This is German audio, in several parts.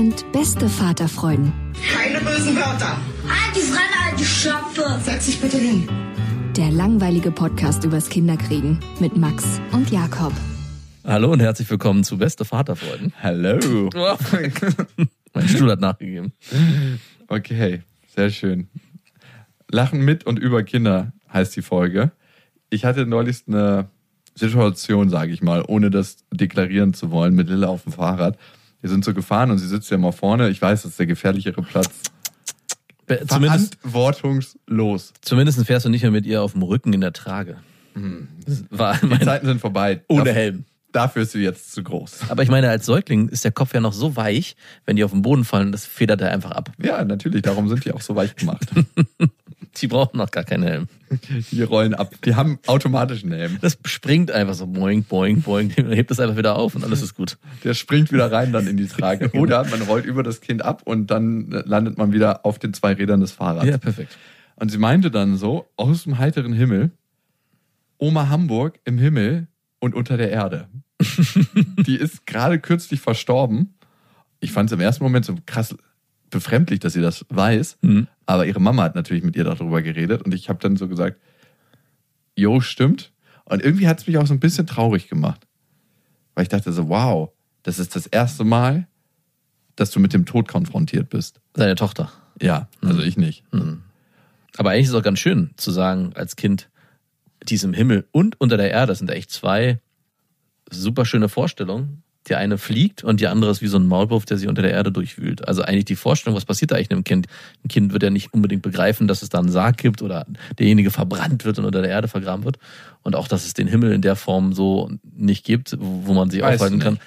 Sind beste Vaterfreuden. Keine bösen Wörter. Die Fremde, alte Schöpfe. Setz dich bitte hin. Der langweilige Podcast übers Kinderkriegen mit Max und Jakob. Hallo und herzlich willkommen zu Beste Vaterfreuden. Hallo. mein Stuhl hat nachgegeben. Okay, sehr schön. Lachen mit und über Kinder heißt die Folge. Ich hatte neulich eine Situation, sage ich mal, ohne das deklarieren zu wollen, mit Lilla auf dem Fahrrad. Wir sind so gefahren und sie sitzt ja mal vorne. Ich weiß, das ist der gefährlichere Platz. Zumindest, Verantwortungslos. Zumindest fährst du nicht mehr mit ihr auf dem Rücken in der Trage. Hm. Die Zeiten sind vorbei. Ohne Helm. Dafür ist sie jetzt zu groß. Aber ich meine, als Säugling ist der Kopf ja noch so weich, wenn die auf den Boden fallen, das federt er einfach ab. Ja, natürlich. Darum sind die auch so weich gemacht. die brauchen noch gar keinen Helm. Die rollen ab. Die haben automatischen Helm. Das springt einfach so boing, boing, boing. hebt es einfach wieder auf und alles ist gut. Der springt wieder rein dann in die Trage. Oder man rollt über das Kind ab und dann landet man wieder auf den zwei Rädern des Fahrrads. Ja, perfekt. Und sie meinte dann so, aus dem heiteren Himmel, Oma Hamburg im Himmel und unter der Erde. die ist gerade kürzlich verstorben. Ich fand es im ersten Moment so krass befremdlich, dass sie das weiß. Mhm. Aber ihre Mama hat natürlich mit ihr darüber geredet und ich habe dann so gesagt, jo, stimmt. Und irgendwie hat es mich auch so ein bisschen traurig gemacht. Weil ich dachte so, wow, das ist das erste Mal, dass du mit dem Tod konfrontiert bist. Seine Tochter. Ja, also mhm. ich nicht. Mhm. Aber eigentlich ist es auch ganz schön zu sagen, als Kind, die ist im Himmel und unter der Erde, das sind echt zwei super schöne Vorstellung. Die eine fliegt und die andere ist wie so ein Maulwurf, der sich unter der Erde durchwühlt. Also eigentlich die Vorstellung, was passiert da eigentlich einem Kind? Ein Kind wird ja nicht unbedingt begreifen, dass es da einen Sarg gibt oder derjenige verbrannt wird und unter der Erde vergraben wird. Und auch, dass es den Himmel in der Form so nicht gibt, wo man sich weiß aufhalten kann,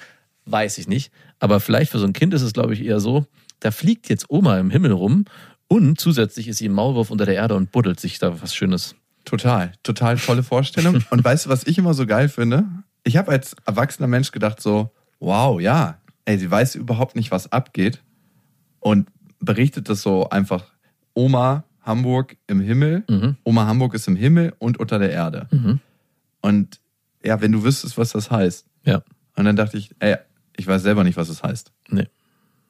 weiß ich nicht. Aber vielleicht für so ein Kind ist es, glaube ich, eher so, da fliegt jetzt Oma im Himmel rum und zusätzlich ist sie ein Maulwurf unter der Erde und buddelt sich da was Schönes. Total, total tolle Vorstellung. Und weißt du, was ich immer so geil finde? ich habe als erwachsener Mensch gedacht so, wow, ja, ey, sie weiß überhaupt nicht, was abgeht und berichtet das so einfach, Oma Hamburg im Himmel, mhm. Oma Hamburg ist im Himmel und unter der Erde. Mhm. Und ja, wenn du wüsstest, was das heißt. Ja. Und dann dachte ich, ey, ich weiß selber nicht, was es das heißt. Nee.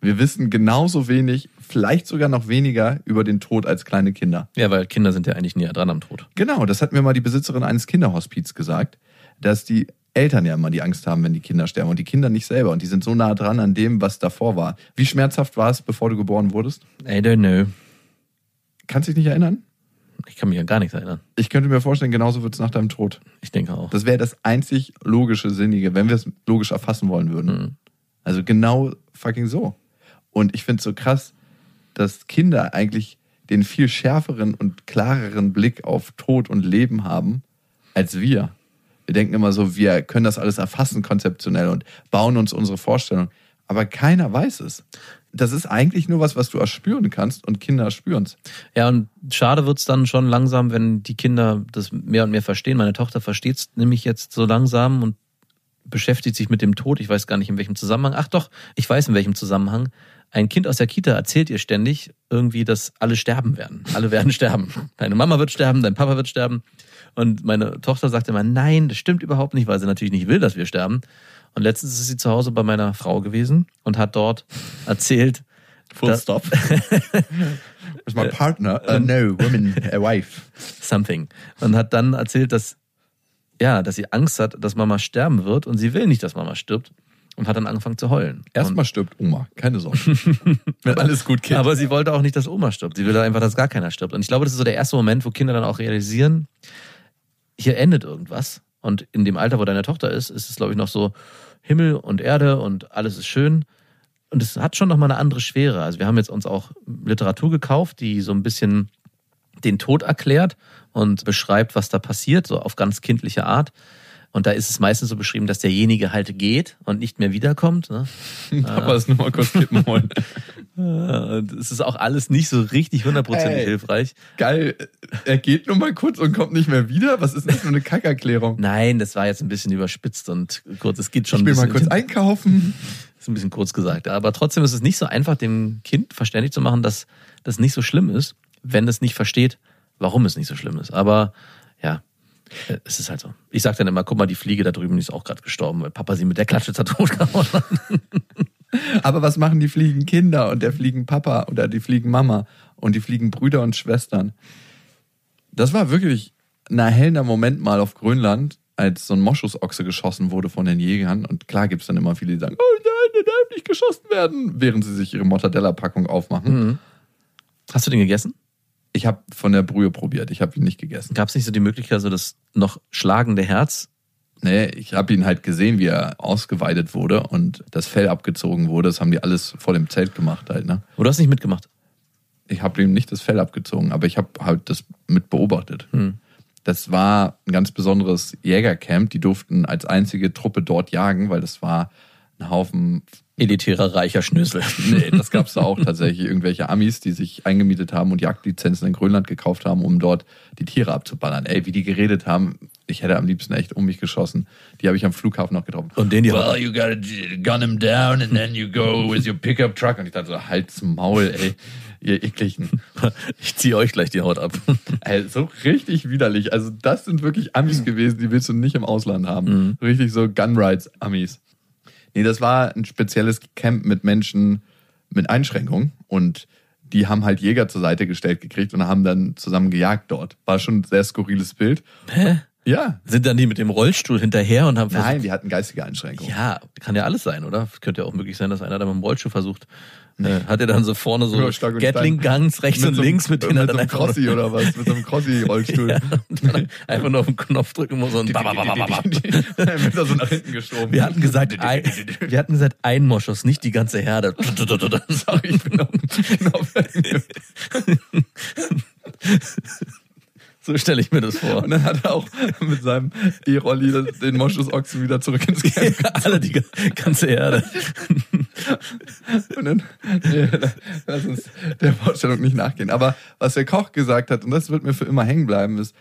Wir wissen genauso wenig, vielleicht sogar noch weniger über den Tod als kleine Kinder. Ja, weil Kinder sind ja eigentlich näher dran am Tod. Genau, das hat mir mal die Besitzerin eines Kinderhospiz gesagt, dass die Eltern ja immer die Angst haben, wenn die Kinder sterben und die Kinder nicht selber. Und die sind so nah dran an dem, was davor war. Wie schmerzhaft war es, bevor du geboren wurdest? I don't know. Kannst du dich nicht erinnern? Ich kann mich an gar nichts erinnern. Ich könnte mir vorstellen, genauso wird es nach deinem Tod. Ich denke auch. Das wäre das einzig logische, sinnige, wenn wir es logisch erfassen wollen würden. Mhm. Also genau fucking so. Und ich finde es so krass, dass Kinder eigentlich den viel schärferen und klareren Blick auf Tod und Leben haben als wir. Wir denken immer so, wir können das alles erfassen konzeptionell und bauen uns unsere Vorstellung. Aber keiner weiß es. Das ist eigentlich nur was, was du erspüren kannst und Kinder spüren es. Ja, und schade wird es dann schon langsam, wenn die Kinder das mehr und mehr verstehen. Meine Tochter versteht es nämlich jetzt so langsam und beschäftigt sich mit dem Tod. Ich weiß gar nicht in welchem Zusammenhang. Ach doch, ich weiß in welchem Zusammenhang. Ein Kind aus der Kita erzählt ihr ständig irgendwie, dass alle sterben werden. Alle werden sterben. Deine Mama wird sterben, dein Papa wird sterben. Und meine Tochter sagt immer, nein, das stimmt überhaupt nicht, weil sie natürlich nicht will, dass wir sterben. Und letztens ist sie zu Hause bei meiner Frau gewesen und hat dort erzählt, Full stop. Is my partner? Uh, no, woman, a wife. Something. Und hat dann erzählt, dass ja, dass sie Angst hat, dass Mama sterben wird und sie will nicht, dass Mama stirbt und hat dann angefangen zu heulen. Erstmal stirbt Oma, keine Sorge. Wenn alles gut geht. Aber sie wollte auch nicht, dass Oma stirbt. Sie will einfach, dass gar keiner stirbt. Und ich glaube, das ist so der erste Moment, wo Kinder dann auch realisieren, hier endet irgendwas. Und in dem Alter, wo deine Tochter ist, ist es, glaube ich, noch so Himmel und Erde und alles ist schön. Und es hat schon nochmal eine andere Schwere. Also wir haben jetzt uns auch Literatur gekauft, die so ein bisschen den Tod erklärt und beschreibt, was da passiert, so auf ganz kindliche Art. Und da ist es meistens so beschrieben, dass derjenige halt geht und nicht mehr wiederkommt. Ne? Papa ist nur mal kurz kippen wollen. Es ist auch alles nicht so richtig hundertprozentig Ey. hilfreich. Geil, er geht nur mal kurz und kommt nicht mehr wieder. Was ist das für eine Kackerklärung? Nein, das war jetzt ein bisschen überspitzt und kurz. Es geht schon Ich will ein mal bisschen, kurz einkaufen. ist ein bisschen kurz gesagt. Aber trotzdem ist es nicht so einfach, dem Kind verständlich zu machen, dass das nicht so schlimm ist, wenn es nicht versteht, warum es nicht so schlimm ist. Aber äh, es ist halt so. Ich sag dann immer, guck mal, die Fliege da drüben die ist auch gerade gestorben, weil Papa sie mit der Klatsche totgehauen hat. Aber was machen die fliegen Kinder und der fliegen Papa oder die fliegen Mama und die fliegen Brüder und Schwestern? Das war wirklich ein erhellender Moment mal auf Grönland, als so ein Moschusochse geschossen wurde von den Jägern. Und klar gibt's dann immer viele, die sagen, oh nein, der darf nicht geschossen werden, während sie sich ihre Mortadella-Packung aufmachen. Mhm. Hast du den gegessen? Ich habe von der Brühe probiert, ich habe ihn nicht gegessen. Gab es nicht so die Möglichkeit, so das noch schlagende Herz? Nee, ich habe ihn halt gesehen, wie er ausgeweidet wurde und das Fell abgezogen wurde. Das haben die alles vor dem Zelt gemacht halt, ne? Oder hast du nicht mitgemacht? ich habe ihm nicht das Fell abgezogen, aber ich habe halt das mit beobachtet. Hm. Das war ein ganz besonderes Jägercamp. Die durften als einzige Truppe dort jagen, weil das war ein Haufen. Elitärer, reicher Schnösel. Nee, das gab es da auch tatsächlich. Irgendwelche Amis, die sich eingemietet haben und Jagdlizenzen in Grönland gekauft haben, um dort die Tiere abzuballern. Ey, wie die geredet haben, ich hätte am liebsten echt um mich geschossen. Die habe ich am Flughafen noch getroffen. Und den die well, you gotta gun him down and then you go with your pickup truck. Und ich dachte so, halt's Maul, ey, ihr ekligen. Ich ziehe euch gleich die Haut ab. Ey, so richtig widerlich. Also das sind wirklich Amis gewesen, die willst du nicht im Ausland haben. Richtig so Gunrights-Amis. Nee, das war ein spezielles Camp mit Menschen mit Einschränkungen und die haben halt Jäger zur Seite gestellt gekriegt und haben dann zusammen gejagt dort. War schon ein sehr skurriles Bild. Hä? Ja. Sind dann die mit dem Rollstuhl hinterher und haben versucht. Nein, die hatten geistige Einschränkungen. Ja, kann ja alles sein, oder? Könnte ja auch möglich sein, dass einer da mit dem Rollstuhl versucht. Äh, hat er dann so vorne so Ja, und Gatling-Guns rechts Mit und so einem- links, mit denen mit er so dann einem einfach, Crossi oder was? Mit so einem Crossi-Rollstuhl. ja, und einfach nur auf den Knopf drücken und so ein Dann wird er so nach hinten geschoben. Wir hatten gesagt, ein, wir hatten gesagt, ein Moschus, nicht die ganze Herde. Sorry, ich bin auf, bin auf So stelle ich mir das vor. Und dann hat er auch mit seinem E-Rolli den Moschusochsen wieder zurück ins Camp. Alle die ga- ganze Herde. Und dann, nee, lass uns der Vorstellung nicht nachgehen. Aber was der Koch gesagt hat, und das wird mir für immer hängen bleiben, ist,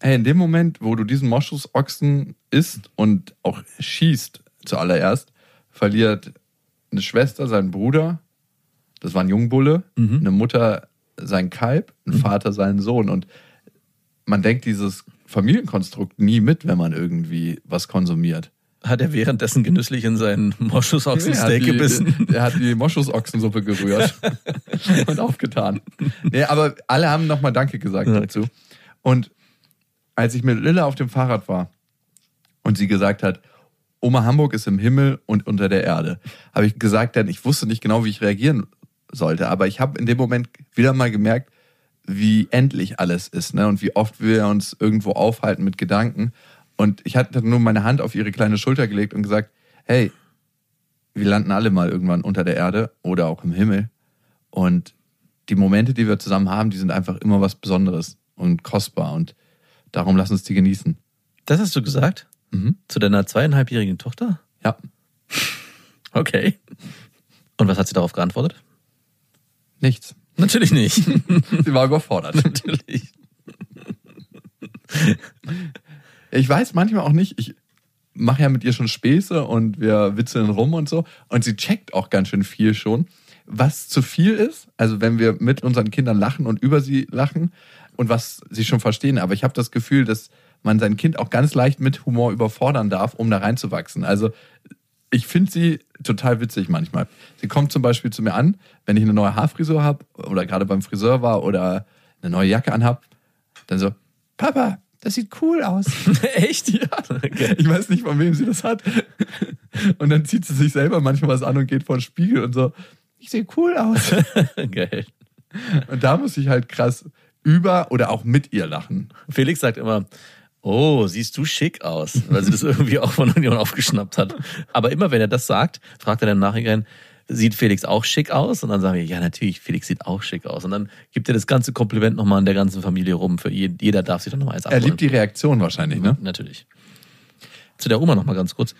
hey, in dem Moment, wo du diesen Moschusochsen isst und auch schießt zuallererst, verliert eine Schwester seinen Bruder, das war ein Jungbulle, eine Mutter sein Kalb, ein Vater seinen Sohn. Und man denkt dieses Familienkonstrukt nie mit, wenn man irgendwie was konsumiert. Hat er währenddessen genüsslich in seinen Moschusochsensteak gebissen? Er hat die Moschusochsensuppe gerührt und aufgetan. Nee, aber alle haben nochmal Danke gesagt Ja. dazu. Und als ich mit Lilla auf dem Fahrrad war und sie gesagt hat, Oma Hamburg ist im Himmel und unter der Erde, habe ich gesagt, denn ich wusste nicht genau, wie ich reagieren sollte. Aber ich habe in dem Moment wieder mal gemerkt, wie endlich alles ist ne? und wie oft wir uns irgendwo aufhalten mit Gedanken. Und ich hatte nur meine Hand auf ihre kleine Schulter gelegt und gesagt, hey, wir landen alle mal irgendwann unter der Erde oder auch im Himmel. Und die Momente, die wir zusammen haben, die sind einfach immer was Besonderes und kostbar. Und darum lass uns die genießen. Das hast du gesagt? Mhm. Zu deiner zweieinhalbjährigen Tochter? Ja. Okay. Und was hat sie darauf geantwortet? Nichts. Natürlich nicht. Sie war überfordert. Natürlich. Ich weiß manchmal auch nicht, ich mache ja mit ihr schon Späße und wir witzeln rum und so. Und sie checkt auch ganz schön viel schon. Was zu viel ist, also wenn wir mit unseren Kindern lachen und über sie lachen und was sie schon verstehen. Aber ich habe das Gefühl, dass man sein Kind auch ganz leicht mit Humor überfordern darf, um da reinzuwachsen. Also ich finde sie total witzig manchmal. Sie kommt zum Beispiel zu mir an, wenn ich eine neue Haarfrisur habe oder gerade beim Friseur war oder eine neue Jacke anhab, dann so, Papa, das sieht cool aus. Echt? Ja. Ich weiß nicht, von wem sie das hat. Und dann zieht sie sich selber manchmal was an und geht vor den Spiegel und so, ich sehe cool aus. Geil. Und da muss ich halt krass über oder auch mit ihr lachen. Felix sagt immer, oh, siehst du schick aus, weil sie das irgendwie auch von irgendjemandem aufgeschnappt hat. Aber immer wenn er das sagt, fragt er dann im Nachhinein, sieht Felix auch schick aus? Und dann sagen wir, ja, natürlich, Felix sieht auch schick aus. Und dann gibt er das ganze Kompliment nochmal an der ganzen Familie rum. Für jeden, jeder darf sich dann nochmal eins Er abholen. liebt die Reaktion wahrscheinlich, ne? Natürlich. Zu der Oma nochmal ganz kurz.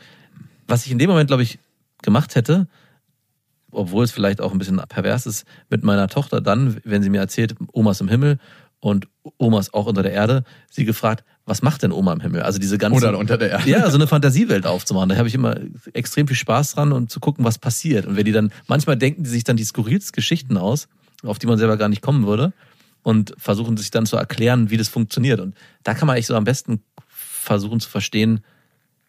Was ich in dem Moment, glaube ich, gemacht hätte, obwohl es vielleicht auch ein bisschen pervers ist, mit meiner Tochter dann, wenn sie mir erzählt, Omas im Himmel und Omas auch unter der Erde, sie gefragt, was macht denn Oma im Himmel? Also diese ganze Oder unter der Erde. ja, so eine Fantasiewelt aufzumachen. Da habe ich immer extrem viel Spaß dran und zu gucken, was passiert. Und wenn die dann, manchmal denken die sich dann die skurrilsten Geschichten aus, auf die man selber gar nicht kommen würde und versuchen sich dann zu erklären, wie das funktioniert. Und da kann man eigentlich so am besten versuchen zu verstehen,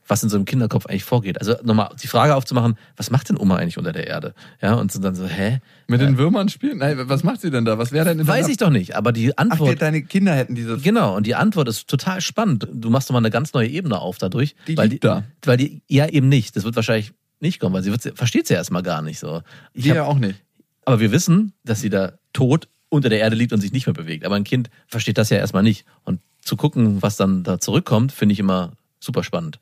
was in so einem Kinderkopf eigentlich vorgeht. Also nochmal die Frage aufzumachen, was macht denn Oma eigentlich unter der Erde? Ja, und so dann so, hä? Mit den Würmern spielen? Nein, was macht sie denn da? Was wäre denn in Weiß ich doch nicht, aber die Ach, Antwort. deine Kinder hätten dieses. Genau, und die Antwort ist total spannend. Du machst nochmal eine ganz neue Ebene auf dadurch. Die weil liegt die, da. Weil die, ja eben nicht. Das wird wahrscheinlich nicht kommen, weil sie wird, versteht sie erstmal gar nicht so. Ich Die hab, ja auch nicht. aber wir wissen, dass sie da tot unter der Erde liegt und sich nicht mehr bewegt. Aber ein Kind versteht das ja erstmal nicht. Und zu gucken, was dann da zurückkommt, finde ich immer super spannend.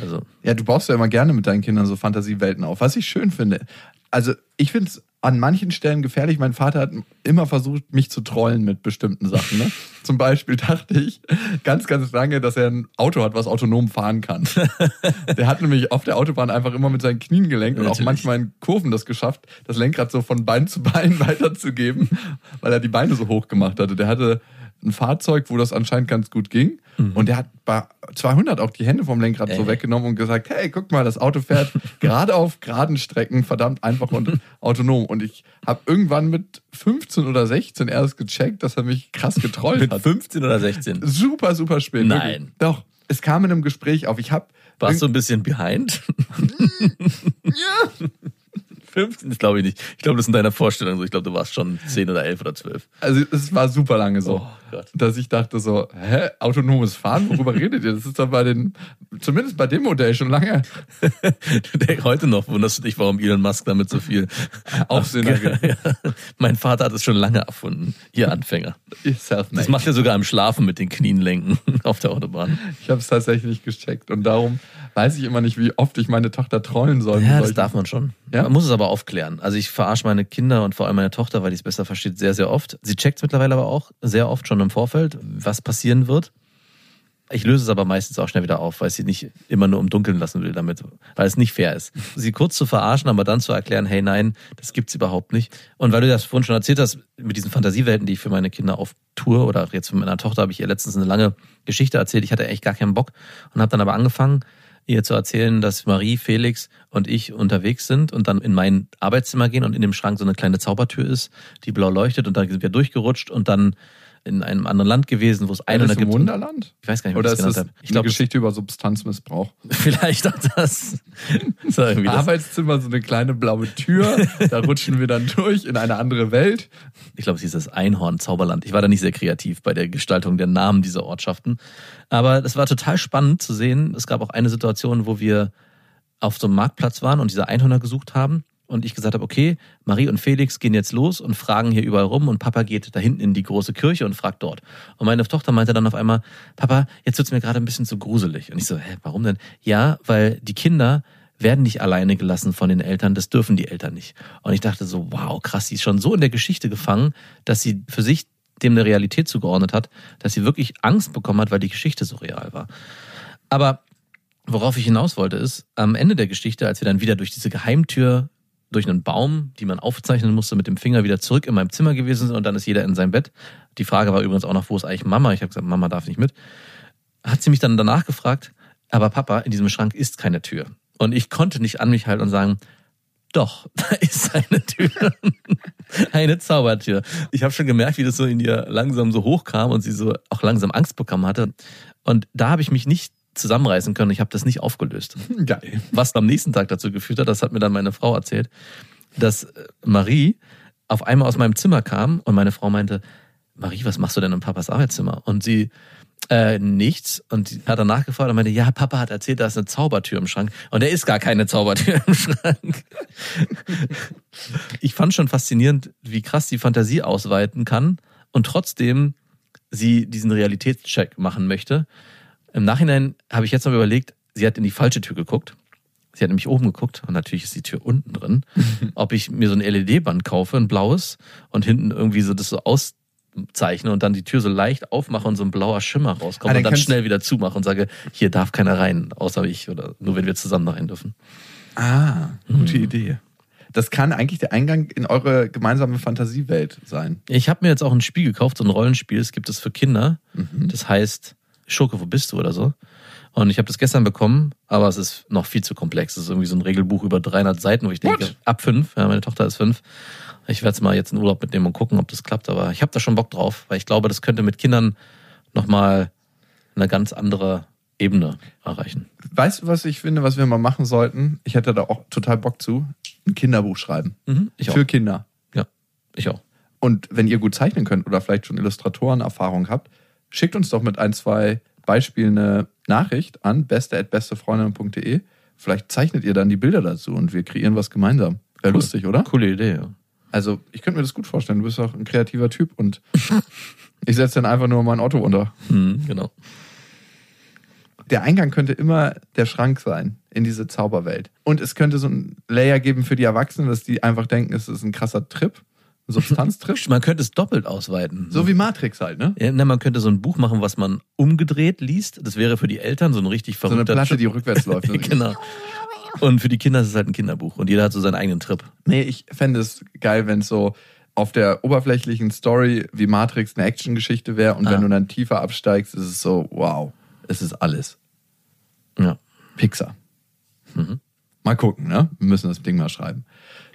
Also, Ja, du baust ja immer gerne mit deinen Kindern so Fantasiewelten auf, was ich schön finde. Also, ich finde es an manchen Stellen gefährlich. Mein Vater hat immer versucht, mich zu trollen mit bestimmten Sachen. Ne? Zum Beispiel dachte ich ganz, ganz lange, dass er ein Auto hat, was autonom fahren kann. Der hat nämlich auf der Autobahn einfach immer mit seinen Knien gelenkt und auch manchmal in Kurven das geschafft, das Lenkrad so von Bein zu Bein weiterzugeben, weil er die Beine so hoch gemacht hatte. Der hatte ein Fahrzeug, wo das anscheinend ganz gut ging. Und der hat bei 200 auch die Hände vom Lenkrad so Ey. weggenommen und gesagt, hey, guck mal, das Auto fährt gerade auf geraden Strecken verdammt einfach und autonom. Und ich habe irgendwann mit 15 oder 16 erst gecheckt, dass er mich krass getrollt mit hat. 15 oder 16. Super, super spät. Nein. Wirklich. Doch. Es kam in einem Gespräch auf. Ich habe Warst du ein bisschen behind? ja. 15? Das glaube ich nicht. Ich glaube, das ist in deiner Vorstellung so. Ich glaube, du warst schon 10 oder 11 oder 12. Also es war super lange so. Oh. Dass ich dachte so, hä, autonomes Fahren, worüber redet ihr? Das ist doch bei den, zumindest bei dem Modell schon lange heute noch, wunderst du dich, warum Elon Musk damit so viel Aufsehen. Ja. Mein Vater hat es schon lange erfunden. Ihr Anfänger. Das macht er sogar im Schlafen mit den Knien lenken auf der Autobahn. Ich habe es tatsächlich gecheckt und darum weiß ich immer nicht, wie oft ich meine Tochter trollen soll. Ja, das darf man schon. Ja? Man muss es aber aufklären. Also ich verarsche meine Kinder und vor allem meine Tochter, weil die es besser versteht, sehr, sehr oft. Sie checkt es mittlerweile aber auch sehr oft schon im Vorfeld, was passieren wird. Ich löse es aber meistens auch schnell wieder auf, weil ich sie nicht immer nur im Dunkeln lassen will damit, weil es nicht fair ist. Sie kurz zu verarschen, aber dann zu erklären, hey nein, das gibt's überhaupt nicht. Und weil du das vorhin schon erzählt hast, mit diesen Fantasiewelten, die ich für meine Kinder auf Tour oder jetzt für meine Tochter habe ich ihr letztens eine lange Geschichte erzählt. Ich hatte echt gar keinen Bock und habe dann aber angefangen, ihr zu erzählen, dass Marie, Felix und ich unterwegs sind und dann in mein Arbeitszimmer gehen und in dem Schrank so eine kleine Zaubertür ist, die blau leuchtet und dann sind wir durchgerutscht und dann in einem anderen Land gewesen, wo es Einhörner im gibt. Wunderland? Ich weiß gar nicht, wie Oder ich ist genannt habe. Ich glaube, Geschichte über Substanzmissbrauch? vielleicht auch das. irgendwie das. Arbeitszimmer, so eine kleine blaue Tür, da rutschen wir dann durch in eine andere Welt. Ich glaube, es hieß das Einhorn Zauberland. Ich war da nicht sehr kreativ bei der Gestaltung der Namen dieser Ortschaften. Aber es war total spannend zu sehen. Es gab auch eine Situation, wo wir auf so einem Marktplatz waren und diese Einhörner gesucht haben. Und ich gesagt habe, okay, Marie und Felix gehen jetzt los und fragen hier überall rum und Papa geht da hinten in die große Kirche und fragt dort. Und meine Tochter meinte dann auf einmal, Papa, jetzt wird's mir gerade ein bisschen zu gruselig. Und ich so, hä, warum denn? Ja, weil die Kinder werden nicht alleine gelassen von den Eltern, das dürfen die Eltern nicht. Und ich dachte so, wow, krass, sie ist schon so in der Geschichte gefangen, dass sie für sich dem eine Realität zugeordnet hat, dass sie wirklich Angst bekommen hat, weil die Geschichte so real war. Aber worauf ich hinaus wollte, ist, am Ende der Geschichte, als wir dann wieder durch diese Geheimtür, durch einen Baum, die man aufzeichnen musste, mit dem Finger wieder zurück in meinem Zimmer gewesen sind und dann ist jeder in seinem Bett. Die Frage war übrigens auch noch, wo ist eigentlich Mama? Ich habe gesagt, Mama darf nicht mit. Hat sie mich dann danach gefragt, aber Papa, in diesem Schrank ist keine Tür. Und ich konnte nicht an mich halten und sagen, doch, da ist eine Tür. eine Zaubertür. Ich habe schon gemerkt, wie das so in ihr langsam so hochkam und sie so auch langsam Angst bekommen hatte. Und da habe ich mich nicht zusammenreißen können. Ich habe das nicht aufgelöst. Geil. Was am nächsten Tag dazu geführt hat, das hat mir dann meine Frau erzählt, dass äh, Marie auf einmal aus meinem Zimmer kam und meine Frau meinte, Marie, was machst du denn in Papas Arbeitszimmer? Und sie Äh, nichts. Und die hat danach gefragt und meinte, ja, Papa hat erzählt, da ist eine Zaubertür im Schrank. Und da ist gar keine Zaubertür im Schrank. ich fand schon faszinierend, wie krass die Fantasie ausweiten kann und trotzdem sie diesen Realitätscheck machen möchte. Im Nachhinein habe ich jetzt mal überlegt, sie hat in die falsche Tür geguckt. Sie hat nämlich oben geguckt und natürlich ist die Tür unten drin. Ob ich mir so ein LED-Band kaufe, ein blaues, und hinten irgendwie so das so auszeichne und dann die Tür so leicht aufmache und so ein blauer Schimmer rauskommt Ah, dann und dann schnell wieder zumache und sage, hier darf keiner rein, außer ich oder nur wenn wir zusammen rein dürfen. Ah, gute Idee. Das kann eigentlich der Eingang in eure gemeinsame Fantasiewelt sein. Ich habe mir jetzt auch ein Spiel gekauft, so ein Rollenspiel, es gibt es für Kinder. Mhm. Das heißt Schurke, wo bist du oder so. Und ich habe das gestern bekommen, aber es ist noch viel zu komplex. Es ist irgendwie so ein Regelbuch über 300 Seiten, wo ich denke, What? ab fünf, ja, meine Tochter ist fünf. Ich werde es mal jetzt in Urlaub mitnehmen und gucken, ob das klappt. Aber ich habe da schon Bock drauf, weil ich glaube, das könnte mit Kindern nochmal eine ganz andere Ebene erreichen. Weißt du, was ich finde, was wir mal machen sollten? Ich hätte da auch total Bock zu. Ein Kinderbuch schreiben. Mhm, ich auch. Für Kinder. Ja, ich auch. Und wenn ihr gut zeichnen könnt oder vielleicht schon Illustratorenerfahrung habt, schickt uns doch mit ein, zwei Beispielen eine Nachricht an beste.bestefreundinnen.de. Vielleicht zeichnet ihr dann die Bilder dazu und wir kreieren was gemeinsam. Wäre lustig, oder? Coole Idee, ja. Also, ich könnte mir das gut vorstellen. Du bist auch ein kreativer Typ und ich setze dann einfach nur mein Otto unter. Mhm, genau. Der Eingang könnte immer der Schrank sein in diese Zauberwelt. Und es könnte so ein Layer geben für die Erwachsenen, dass die einfach denken, es ist ein krasser Trip, ein Substanztrip. Man könnte es doppelt ausweiten. so wie Matrix halt, ne? Ja, na, man könnte so ein Buch machen, was man umgedreht liest. Das wäre für die Eltern so ein richtig So eine verrückter Platte, die Trip. rückwärts läuft. genau. Und für die Kinder ist es halt ein Kinderbuch und jeder hat so seinen eigenen Trip. Nee, ich fände es geil, wenn es so auf der oberflächlichen Story wie Matrix eine Actiongeschichte wäre und Ah. wenn du dann tiefer absteigst, ist es so, wow, es ist alles. Ja. Pixar. Mhm. Mal gucken, ne? Wir müssen das Ding mal schreiben.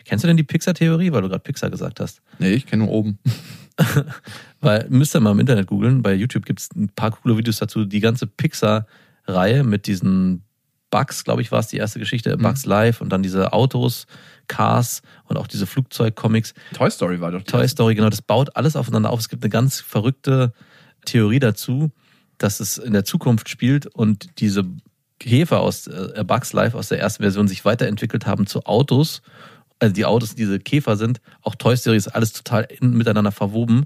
Kennst du denn die Pixar-Theorie, weil du gerade Pixar gesagt hast? Nee, ich kenne nur oben. Weil müsst ihr mal im Internet googeln. Bei YouTube gibt es ein paar coole Videos dazu. Die ganze Pixar-Reihe mit diesen Bugs, glaube ich, war es die erste Geschichte, Bugs Live und dann diese Autos, Cars und auch diese Flugzeug-Comics. Toy Story war doch Toy erste. Story, genau, das baut alles aufeinander auf. Es gibt eine ganz verrückte Theorie dazu, dass es in der Zukunft spielt und diese Käfer aus äh, Bugs Life aus der ersten Version sich weiterentwickelt haben zu Autos. Also die Autos, die diese Käfer sind, auch Toy Story ist alles total in, miteinander verwoben.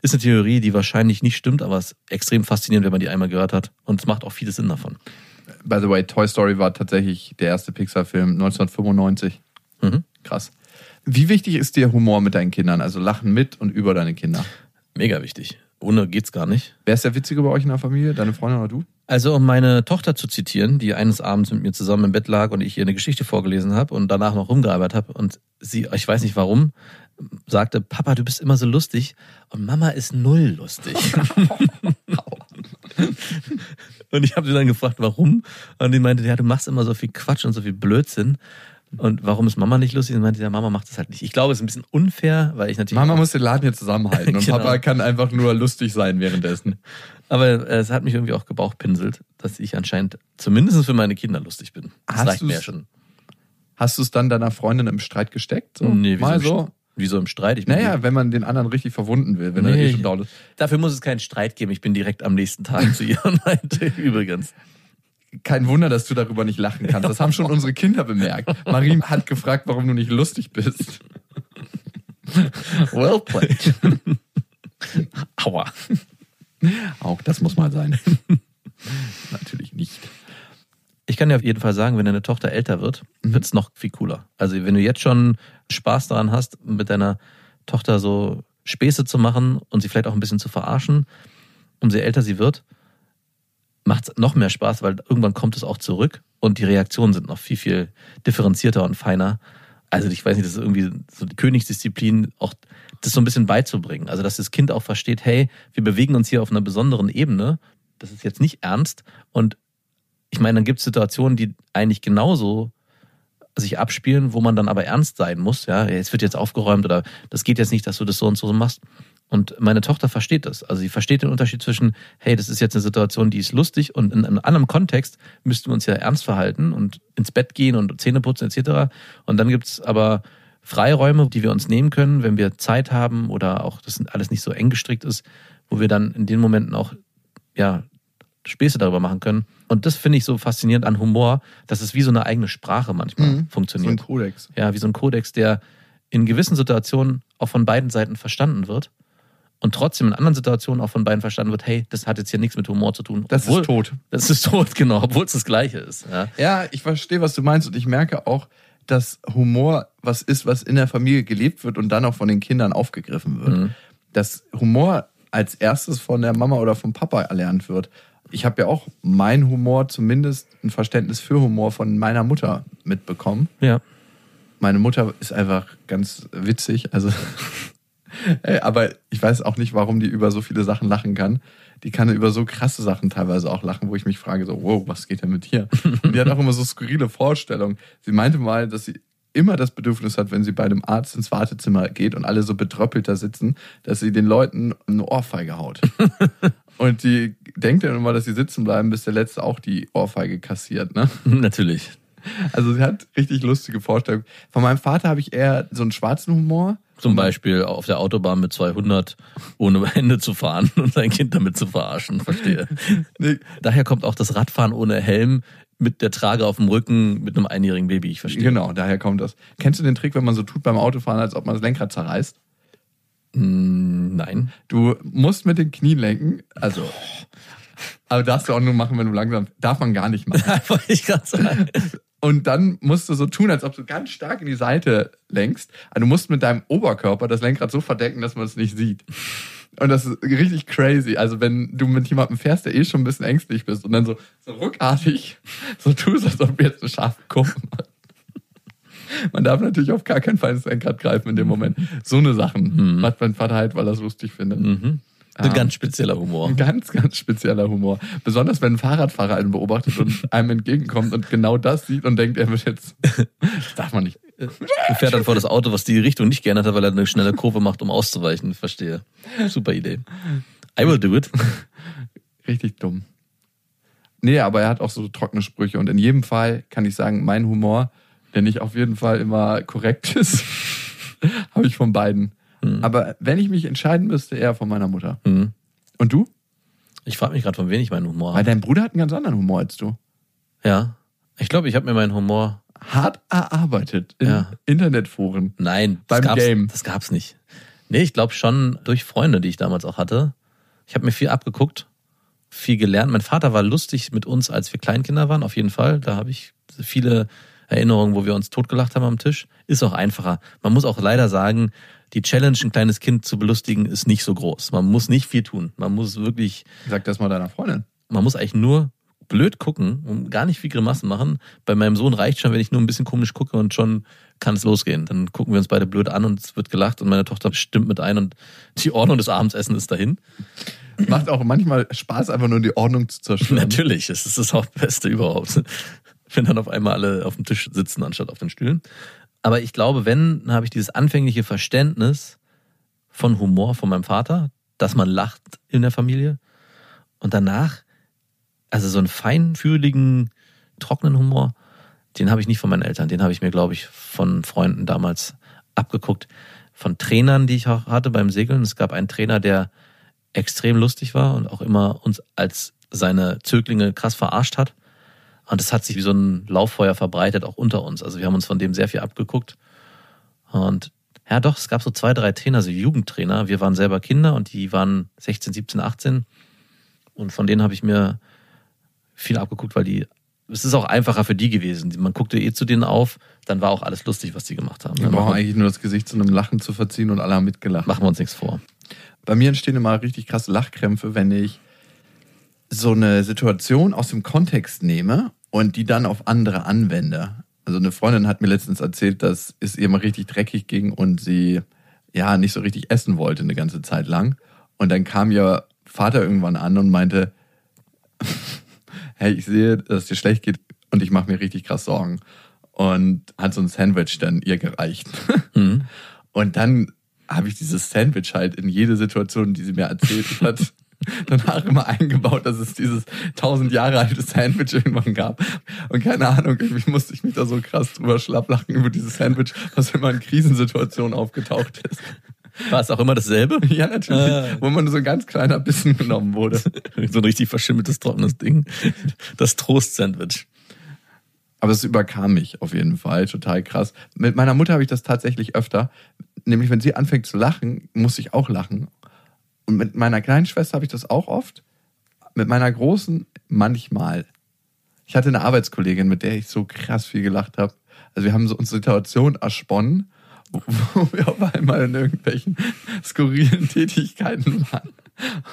Ist eine Theorie, die wahrscheinlich nicht stimmt, aber es ist extrem faszinierend, wenn man die einmal gehört hat. Und es macht auch vieles Sinn davon. By the way, Toy Story war tatsächlich der erste Pixar-Film 1995. Mhm. Krass. Wie wichtig ist dir Humor mit deinen Kindern? Also Lachen mit und über deine Kinder. Mega wichtig. Ohne geht's gar nicht. Wer ist der Witzige bei euch in der Familie? Deine Freundin oder du? Also um meine Tochter zu zitieren, die eines Abends mit mir zusammen im Bett lag und ich ihr eine Geschichte vorgelesen habe und danach noch rumgearbeitet habe und sie, ich weiß nicht warum, sagte, Papa, du bist immer so lustig und Mama ist null lustig. und ich habe sie dann gefragt, warum? Und die meinte, ja, du machst immer so viel Quatsch und so viel Blödsinn. Und warum ist Mama nicht lustig? Und meinte, ja, Mama macht das halt nicht. Ich glaube, es ist ein bisschen unfair, weil ich natürlich. Mama muss den Laden hier zusammenhalten und Genau. Papa kann einfach nur lustig sein währenddessen. Aber es hat mich irgendwie auch gebauchpinselt, dass ich anscheinend zumindest für meine Kinder lustig bin. Das Hast reicht mir ja schon. Hast du es dann deiner Freundin im Streit gesteckt? So? Nee, Mal wieso, so? Im, St- wieso im Streit? Ich Naja, wenn man den anderen richtig verwunden will, wenn er Nee, eh schon down ist. Dafür muss es keinen Streit geben. Ich bin direkt am nächsten Tag zu ihr und meinte, übrigens. Kein Wunder, dass du darüber nicht lachen kannst. Das haben schon unsere Kinder bemerkt. Marie hat gefragt, warum du nicht lustig bist. Well played. Aua. Auch das muss mal sein. Natürlich nicht. Ich kann dir auf jeden Fall sagen, wenn deine Tochter älter wird, wird es noch viel cooler. Also wenn du jetzt schon Spaß daran hast, mit deiner Tochter so Späße zu machen und sie vielleicht auch ein bisschen zu verarschen, umso älter sie wird, macht es noch mehr Spaß, weil irgendwann kommt es auch zurück und die Reaktionen sind noch viel, viel differenzierter und feiner. Also ich weiß nicht, das ist irgendwie so die Königsdisziplin, auch das so ein bisschen beizubringen. Also dass das Kind auch versteht, hey, wir bewegen uns hier auf einer besonderen Ebene. Das ist jetzt nicht ernst. Und ich meine, dann gibt es Situationen, die eigentlich genauso sich abspielen, wo man dann aber ernst sein muss. Ja, es wird jetzt aufgeräumt oder das geht jetzt nicht, dass du das so und so machst. Und meine Tochter versteht das. Also sie versteht den Unterschied zwischen, hey, das ist jetzt eine Situation, die ist lustig und in einem anderen Kontext müssten wir uns ja ernst verhalten und ins Bett gehen und Zähne putzen etc. Und dann gibt's aber Freiräume, die wir uns nehmen können, wenn wir Zeit haben oder auch das alles nicht so eng gestrickt ist, wo wir dann in den Momenten auch ja Späße darüber machen können. Und das finde ich so faszinierend an Humor, dass es wie so eine eigene Sprache manchmal So ein funktioniert. Kodex. Ja, wie so ein Kodex, der in gewissen Situationen auch von beiden Seiten verstanden wird und trotzdem in anderen Situationen auch von beiden verstanden wird, hey, das hat jetzt hier nichts mit Humor zu tun. Das ist tot. Das ist tot, genau, obwohl es das Gleiche ist. Ja. Ja, ich verstehe, was du meinst und ich merke auch, dass Humor was ist, was in der Familie gelebt wird und dann auch von den Kindern aufgegriffen wird. Mhm. Dass Humor als erstes von der Mama oder vom Papa erlernt wird. Ich habe ja auch mein Humor, zumindest ein Verständnis für Humor von meiner Mutter mitbekommen. ja. Meine Mutter ist einfach ganz witzig, also Ey, aber ich weiß auch nicht, warum die über so viele Sachen lachen kann. Die kann über so krasse Sachen teilweise auch lachen, wo ich mich frage, so, wow, was geht denn mit dir? Und die hat auch immer so skurrile Vorstellungen. Sie meinte mal, dass sie immer das Bedürfnis hat, wenn sie bei einem Arzt ins Wartezimmer geht und alle so betröppelt da sitzen, dass sie den Leuten eine Ohrfeige haut. und die denkt dann immer, dass sie sitzen bleiben, bis der Letzte auch die Ohrfeige kassiert, ne? Natürlich. Also sie hat richtig lustige Vorstellungen. Von meinem Vater habe ich eher so einen schwarzen Humor. Zum Beispiel auf der Autobahn mit 200 ohne Hände zu fahren und sein Kind damit zu verarschen. Verstehe. Daher kommt auch das Radfahren ohne Helm mit der Trage auf dem Rücken mit einem einjährigen Baby. Ich verstehe. Genau, daher kommt das. Kennst du den Trick, wenn man so tut beim Autofahren, als ob man das Lenkrad zerreißt? Mm, Nein. Du musst mit den Knien lenken, also. Aber darfst du auch nur machen, wenn du langsam. Darf man gar nicht machen. Wollte ich gerade sagen. Und dann musst du so tun, als ob du ganz stark in die Seite lenkst. Also du musst mit deinem Oberkörper das Lenkrad so verdecken, dass man es nicht sieht. Und das ist richtig crazy. Also wenn du mit jemandem fährst, der eh schon ein bisschen ängstlich bist und dann so, so ruckartig so tust, als ob du jetzt eine scharfe Kurve machst. Man darf natürlich auf gar keinen Fall ins Lenkrad greifen in dem Moment. So eine Sachen macht mein Vater halt, weil er es lustig findet. Mhm. Ein Ah. ganz spezieller Humor. Ein ganz, ganz spezieller Humor. Besonders wenn ein Fahrradfahrer einen beobachtet und einem entgegenkommt und genau das sieht und denkt, er wird jetzt. Das darf man nicht. Er fährt dann vor das Auto, was die Richtung nicht geändert hat, weil er eine schnelle Kurve macht, um auszuweichen. Verstehe. Super Idee. I will do it. Richtig dumm. Nee, aber er hat auch so trockene Sprüche und in jedem Fall kann ich sagen, mein Humor, der nicht auf jeden Fall immer korrekt ist, habe ich von beiden. Aber wenn ich mich entscheiden müsste, eher von meiner Mutter. Mhm. Und du? Ich frage mich gerade, von wem ich meinen Humor Weil habe. dein Bruder hat einen ganz anderen Humor als du. Ja. Ich glaube, ich habe mir meinen Humor. Hart erarbeitet in Ja. Internetforen. Nein, das Beim gab's, Game. Das gab's nicht. Nee, ich glaube schon durch Freunde, die ich damals auch hatte. Ich habe mir viel abgeguckt, viel gelernt. Mein Vater war lustig mit uns, als wir Kleinkinder waren, auf jeden Fall. Da habe ich viele Erinnerungen, wo wir uns totgelacht haben am Tisch. Ist auch einfacher. Man muss auch leider sagen, die Challenge, ein kleines Kind zu belustigen, ist nicht so groß. Man muss nicht viel tun. Man muss wirklich, Sag das mal deiner Freundin. man muss eigentlich nur blöd gucken und gar nicht viel Grimassen machen. Bei meinem Sohn reicht schon, wenn ich nur ein bisschen komisch gucke und schon kann es losgehen. Dann gucken wir uns beide blöd an und es wird gelacht und meine Tochter stimmt mit ein und die Ordnung des Abendessens ist dahin. Macht auch manchmal Spaß, einfach nur die Ordnung zu zerstören. Natürlich, es ist das Hauptbeste überhaupt. Wenn dann auf einmal alle auf dem Tisch sitzen, anstatt auf den Stühlen. Aber ich glaube, wenn, dann habe ich dieses anfängliche Verständnis von Humor von meinem Vater, dass man lacht in der Familie. Und danach, also so einen feinfühligen, trockenen Humor, den habe ich nicht von meinen Eltern. Den habe ich mir, glaube ich, von Freunden damals abgeguckt. Von Trainern, die ich auch hatte beim Segeln. Es gab einen Trainer, der extrem lustig war und auch immer uns als seine Zöglinge krass verarscht hat. Und das hat sich wie so ein Lauffeuer verbreitet, auch unter uns. Also wir haben uns von dem sehr viel abgeguckt. Und ja, doch, es gab so zwei, drei Trainer, so Jugendtrainer. Wir waren selber Kinder und die waren 16, 17, 18. Und von denen habe ich mir viel abgeguckt, weil die, es ist auch einfacher für die gewesen. Man guckte eh zu denen auf, dann war auch alles lustig, was die gemacht haben. Wir brauchen machen, eigentlich nur das Gesicht zu einem Lachen zu verziehen und alle haben mitgelacht. machen wir uns nichts vor. Bei mir entstehen immer richtig krasse Lachkrämpfe, wenn ich so eine Situation aus dem Kontext nehme und die dann auf andere anwende. Also eine Freundin hat mir letztens erzählt, dass es ihr mal richtig dreckig ging und sie ja nicht so richtig essen wollte eine ganze Zeit lang. Und dann kam ihr Vater irgendwann an und meinte, hey, ich sehe, dass es dir schlecht geht und ich mache mir richtig krass Sorgen. Und hat so ein Sandwich dann ihr gereicht. Mhm. Und dann habe ich dieses Sandwich halt in jede Situation, die sie mir erzählt hat, danach immer eingebaut, dass es dieses tausend Jahre alte Sandwich irgendwann gab. Und keine Ahnung, irgendwie musste ich mich da so krass drüber schlapplachen über dieses Sandwich, was immer in Krisensituationen aufgetaucht ist. War es auch immer dasselbe? Ja, natürlich. Ah. Wo man so ein ganz kleiner Bissen genommen wurde. so ein richtig verschimmeltes, trockenes Ding. Das Trost-Sandwich. Aber es überkam mich auf jeden Fall. Total krass. Mit meiner Mutter habe ich das tatsächlich öfter. Nämlich, wenn sie anfängt zu lachen, muss ich auch lachen. Und mit meiner kleinen Schwester habe ich das auch oft. Mit meiner großen manchmal. Ich hatte eine Arbeitskollegin, mit der ich so krass viel gelacht habe. Also wir haben so unsere Situation ersponnen, wo wir auf einmal in irgendwelchen skurrilen Tätigkeiten waren.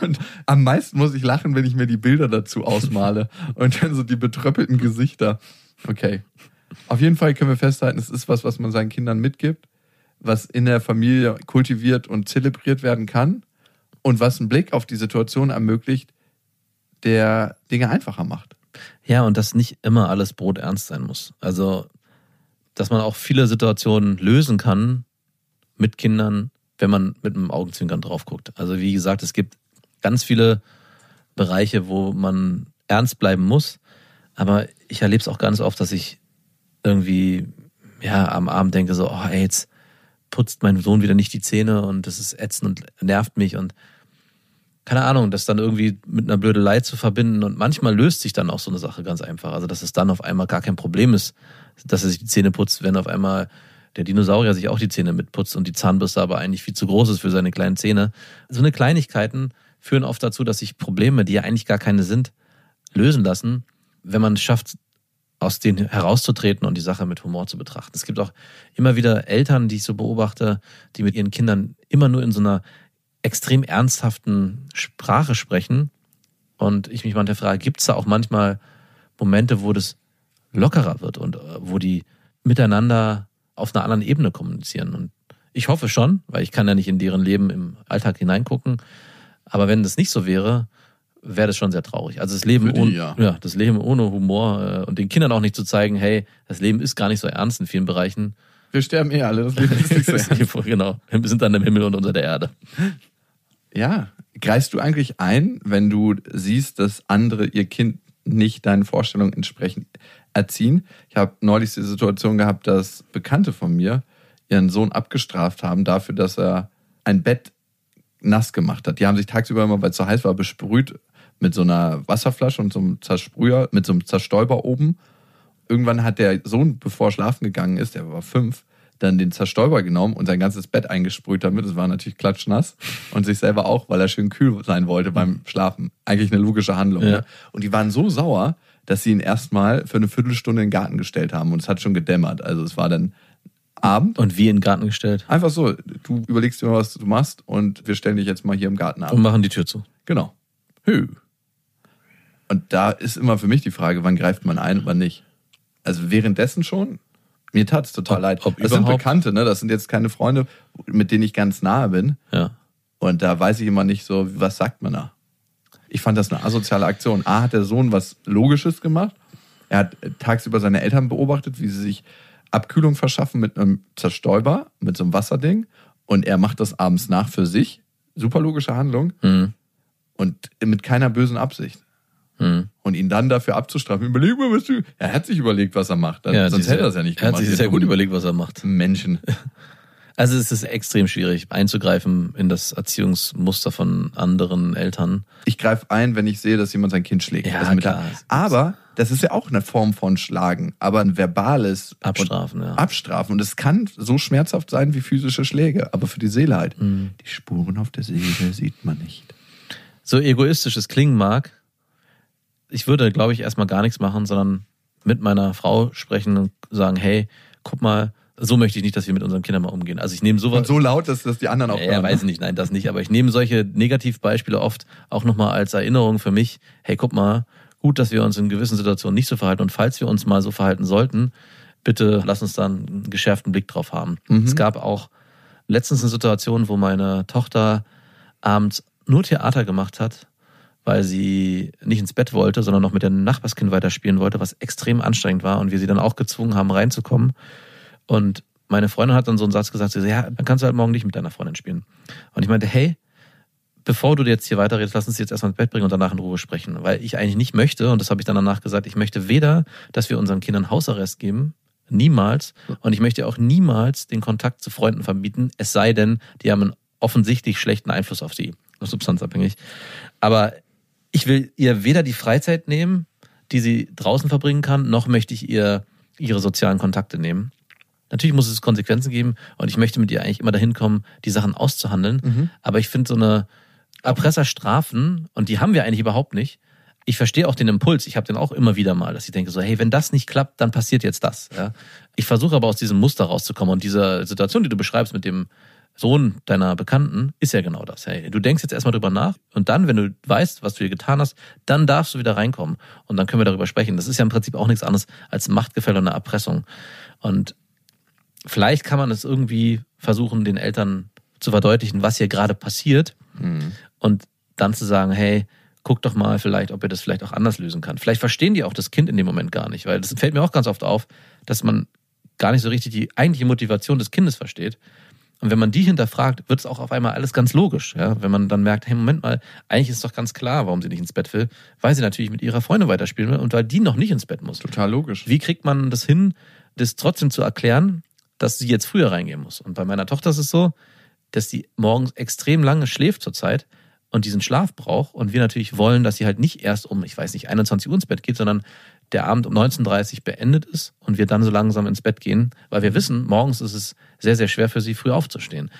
Und am meisten muss ich lachen, wenn ich mir die Bilder dazu ausmale und dann so die betröppelten Gesichter. Okay. Auf jeden Fall können wir festhalten, es ist was, was man seinen Kindern mitgibt, was in der Familie kultiviert und zelebriert werden kann und was einen Blick auf die Situation ermöglicht, der Dinge einfacher macht. Ja, und dass nicht immer alles Brot ernst sein muss. Also, dass man auch viele Situationen lösen kann mit Kindern, wenn man mit einem Augenzwinkern drauf guckt. Also, wie gesagt, es gibt ganz viele Bereiche, wo man ernst bleiben muss. Aber ich erlebe es auch ganz oft, dass ich irgendwie ja, am Abend denke so, oh, ey, jetzt putzt mein Sohn wieder nicht die Zähne und das ist ätzend und nervt mich und keine Ahnung, das dann irgendwie mit einer Blödelei zu verbinden und manchmal löst sich dann auch so eine Sache ganz einfach. Also, dass es dann auf einmal gar kein Problem ist, dass er sich die Zähne putzt, wenn auf einmal der Dinosaurier sich auch die Zähne mitputzt und die Zahnbürste aber eigentlich viel zu groß ist für seine kleinen Zähne. So eine Kleinigkeiten führen oft dazu, dass sich Probleme, die ja eigentlich gar keine sind, lösen lassen, wenn man es schafft, aus denen herauszutreten und die Sache mit Humor zu betrachten. Es gibt auch immer wieder Eltern, die ich so beobachte, die mit ihren Kindern immer nur in so einer extrem ernsthaften Sprache sprechen. Und ich mich manchmal frage, gibt es da auch manchmal Momente, wo das lockerer wird und äh, wo die miteinander auf einer anderen Ebene kommunizieren? Und ich hoffe schon, weil ich kann ja nicht in deren Leben im Alltag hineingucken. Aber wenn das nicht so wäre, wäre das schon sehr traurig. Also das Leben die, ohne, ja. ja, das Leben ohne Humor äh, und den Kindern auch nicht zu zeigen, hey, das Leben ist gar nicht so ernst in vielen Bereichen. Wir sterben eh alle, das Leben ist nicht so ernst. genau. Wir sind dann im Himmel und unter der Erde. Ja. Greifst du eigentlich ein, wenn du siehst, dass andere ihr Kind nicht deinen Vorstellungen entsprechend erziehen? Ich habe neulich die Situation gehabt, dass Bekannte von mir ihren Sohn abgestraft haben dafür, dass er ein Bett nass gemacht hat. Die haben sich tagsüber immer, weil es so heiß war, besprüht mit so einer Wasserflasche und so einem Zersprüher, mit so einem Zerstäuber oben. Irgendwann hat der Sohn, bevor er schlafen gegangen ist, der war fünf, dann den Zerstäuber genommen und sein ganzes Bett eingesprüht damit. Es war natürlich klatschnass. Und sich selber auch, weil er schön kühl sein wollte beim Schlafen. Eigentlich eine logische Handlung. Ja. Ne? Und die waren so sauer, dass sie ihn erstmal für eine Viertelstunde in den Garten gestellt haben. Und es hat schon gedämmert. Also es war dann Abend. Und wie in den Garten gestellt. Einfach so, du überlegst dir mal, was du machst und wir stellen dich jetzt mal hier im Garten ab. Und machen die Tür zu. Genau. Hü. Und da ist immer für mich die Frage, wann greift man ein und wann nicht. Also währenddessen schon, mir tat es total Ob- leid. ob das sind? Bekannte, ne? Das sind jetzt keine Freunde, mit denen ich ganz nahe bin. Ja. Und da weiß ich immer nicht so, was sagt man da? Ich fand das eine asoziale Aktion. A hat der Sohn was Logisches gemacht. Er hat tagsüber seine Eltern beobachtet, wie sie sich Abkühlung verschaffen mit einem Zerstäuber, mit so einem Wasserding. Und er macht das abends nach für sich. Super logische Handlung. Hm. Und mit keiner bösen Absicht. Hm. Und ihn dann dafür abzustrafen, überleg mal, was du. Er hat sich überlegt, was er macht. Ja, Sonst hätte er es ja nicht Er hat gemacht. sich sehr gut überlegt, was er macht. Menschen. Also es ist extrem schwierig einzugreifen in das Erziehungsmuster von anderen Eltern. Ich greife ein, wenn ich sehe, dass jemand sein Kind schlägt. Ja, Also klar. der- aber das ist ja auch eine Form von Schlagen, aber ein verbales Abstrafen, und ja. Abstrafen. Und es kann so schmerzhaft sein wie physische Schläge, aber für die Seele halt. Mhm. Die Spuren auf der Seele sieht man nicht. So egoistisch es klingen mag, ich würde, glaube ich, erstmal gar nichts machen, sondern mit meiner Frau sprechen und sagen, hey, guck mal, so möchte ich nicht, dass wir mit unseren Kindern mal umgehen. Also ich nehme sowas. Und so laut, dass das die anderen auch Ja, hören. weiß nicht, nein, das nicht. Aber ich nehme solche Negativbeispiele oft auch nochmal als Erinnerung für mich. Hey, guck mal, gut, dass wir uns in gewissen Situationen nicht so verhalten. Und falls wir uns mal so verhalten sollten, bitte lass uns da einen geschärften Blick drauf haben. Es gab auch letztens eine Situation, wo meine Tochter abends nur Theater gemacht hat, weil sie nicht ins Bett wollte, sondern noch mit dem Nachbarskind weiterspielen wollte, was extrem anstrengend war und wir sie dann auch gezwungen haben, reinzukommen. Und meine Freundin hat dann so einen Satz gesagt, sie so, ja, dann kannst du halt morgen nicht mit deiner Freundin spielen. Und ich meinte, hey, bevor du jetzt hier weiterredest, lass uns jetzt erstmal ins Bett bringen und danach in Ruhe sprechen. Weil ich eigentlich nicht möchte, und das habe ich dann danach gesagt, ich möchte weder, dass wir unseren Kindern Hausarrest geben, niemals, und ich möchte auch niemals den Kontakt zu Freunden verbieten, es sei denn, die haben ein offensichtlich schlechten Einfluss auf sie, substanzabhängig. Aber ich will ihr weder die Freizeit nehmen, die sie draußen verbringen kann, noch möchte ich ihr ihre sozialen Kontakte nehmen. Natürlich muss es Konsequenzen geben und ich möchte mit ihr eigentlich immer dahin kommen, die Sachen auszuhandeln. Aber ich finde so eine Erpresserstrafen, und die haben wir eigentlich überhaupt nicht. Ich verstehe auch den Impuls, ich habe den auch immer wieder mal, dass ich denke so, hey, wenn das nicht klappt, dann passiert jetzt das. Ja? Ich versuche aber aus diesem Muster rauszukommen und diese Situation, die du beschreibst mit dem Sohn deiner Bekannten, ist ja genau das. Hey, du denkst jetzt erstmal drüber nach und dann, wenn du weißt, was du hier getan hast, dann darfst du wieder reinkommen und dann können wir darüber sprechen. Das ist ja im Prinzip auch nichts anderes als Machtgefälle und eine Erpressung. Und vielleicht kann man es irgendwie versuchen, den Eltern zu verdeutlichen, was hier gerade passiert und dann zu sagen, hey, guck doch mal vielleicht, ob ihr das vielleicht auch anders lösen kann. Vielleicht verstehen die auch das Kind in dem Moment gar nicht, weil das fällt mir auch ganz oft auf, dass man gar nicht so richtig die eigentliche Motivation des Kindes versteht. Und wenn man die hinterfragt, wird es auch auf einmal alles ganz logisch. Ja? Wenn man dann merkt, hey, Moment mal, eigentlich ist doch ganz klar, warum sie nicht ins Bett will, weil sie natürlich mit ihrer Freundin weiterspielen will und weil die noch nicht ins Bett muss. Total logisch. Wie kriegt man das hin, das trotzdem zu erklären, dass sie jetzt früher reingehen muss? Und bei meiner Tochter ist es so, dass die morgens extrem lange schläft zurzeit und diesen Schlaf braucht. Und wir natürlich wollen, dass sie halt nicht erst um, ich weiß nicht, 21 Uhr ins Bett geht, sondern der Abend um 19.30 Uhr beendet ist und wir dann so langsam ins Bett gehen, weil wir wissen, morgens ist es sehr, sehr schwer für sie, früh aufzustehen.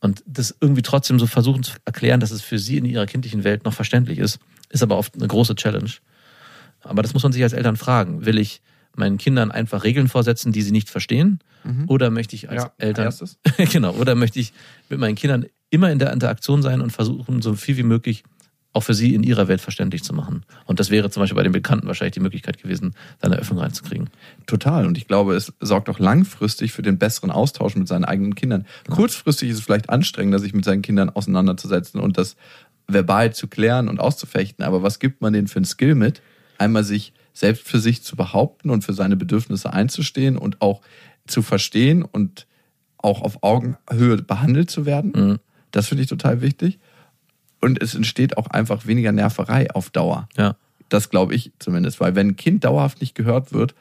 Und das irgendwie trotzdem so versuchen zu erklären, dass es für sie in ihrer kindlichen Welt noch verständlich ist, ist aber oft eine große Challenge. Aber das muss man sich als Eltern fragen. Will ich meinen Kindern einfach Regeln vorsetzen, die sie nicht verstehen? Oder möchte ich als Ja, Eltern, genau, oder möchte ich mit meinen Kindern immer in der Interaktion sein und versuchen, so viel wie möglich auch für sie in ihrer Welt verständlich zu machen. Und das wäre zum Beispiel bei den Bekannten wahrscheinlich die Möglichkeit gewesen, da eine Öffnung reinzukriegen. Total. Und ich glaube, es sorgt auch langfristig für den besseren Austausch mit seinen eigenen Kindern. Kurzfristig ist es vielleicht anstrengender, sich mit seinen Kindern auseinanderzusetzen und das verbal zu klären und auszufechten. Aber was gibt man denen für einen Skill mit? Einmal sich selbst für sich zu behaupten und für seine Bedürfnisse einzustehen und auch zu verstehen und auch auf Augenhöhe behandelt zu werden. Mhm. Das finde ich total wichtig. Und es entsteht auch einfach weniger Nerverei auf Dauer. Ja. Das glaube ich zumindest, weil wenn ein Kind dauerhaft nicht gehört wird,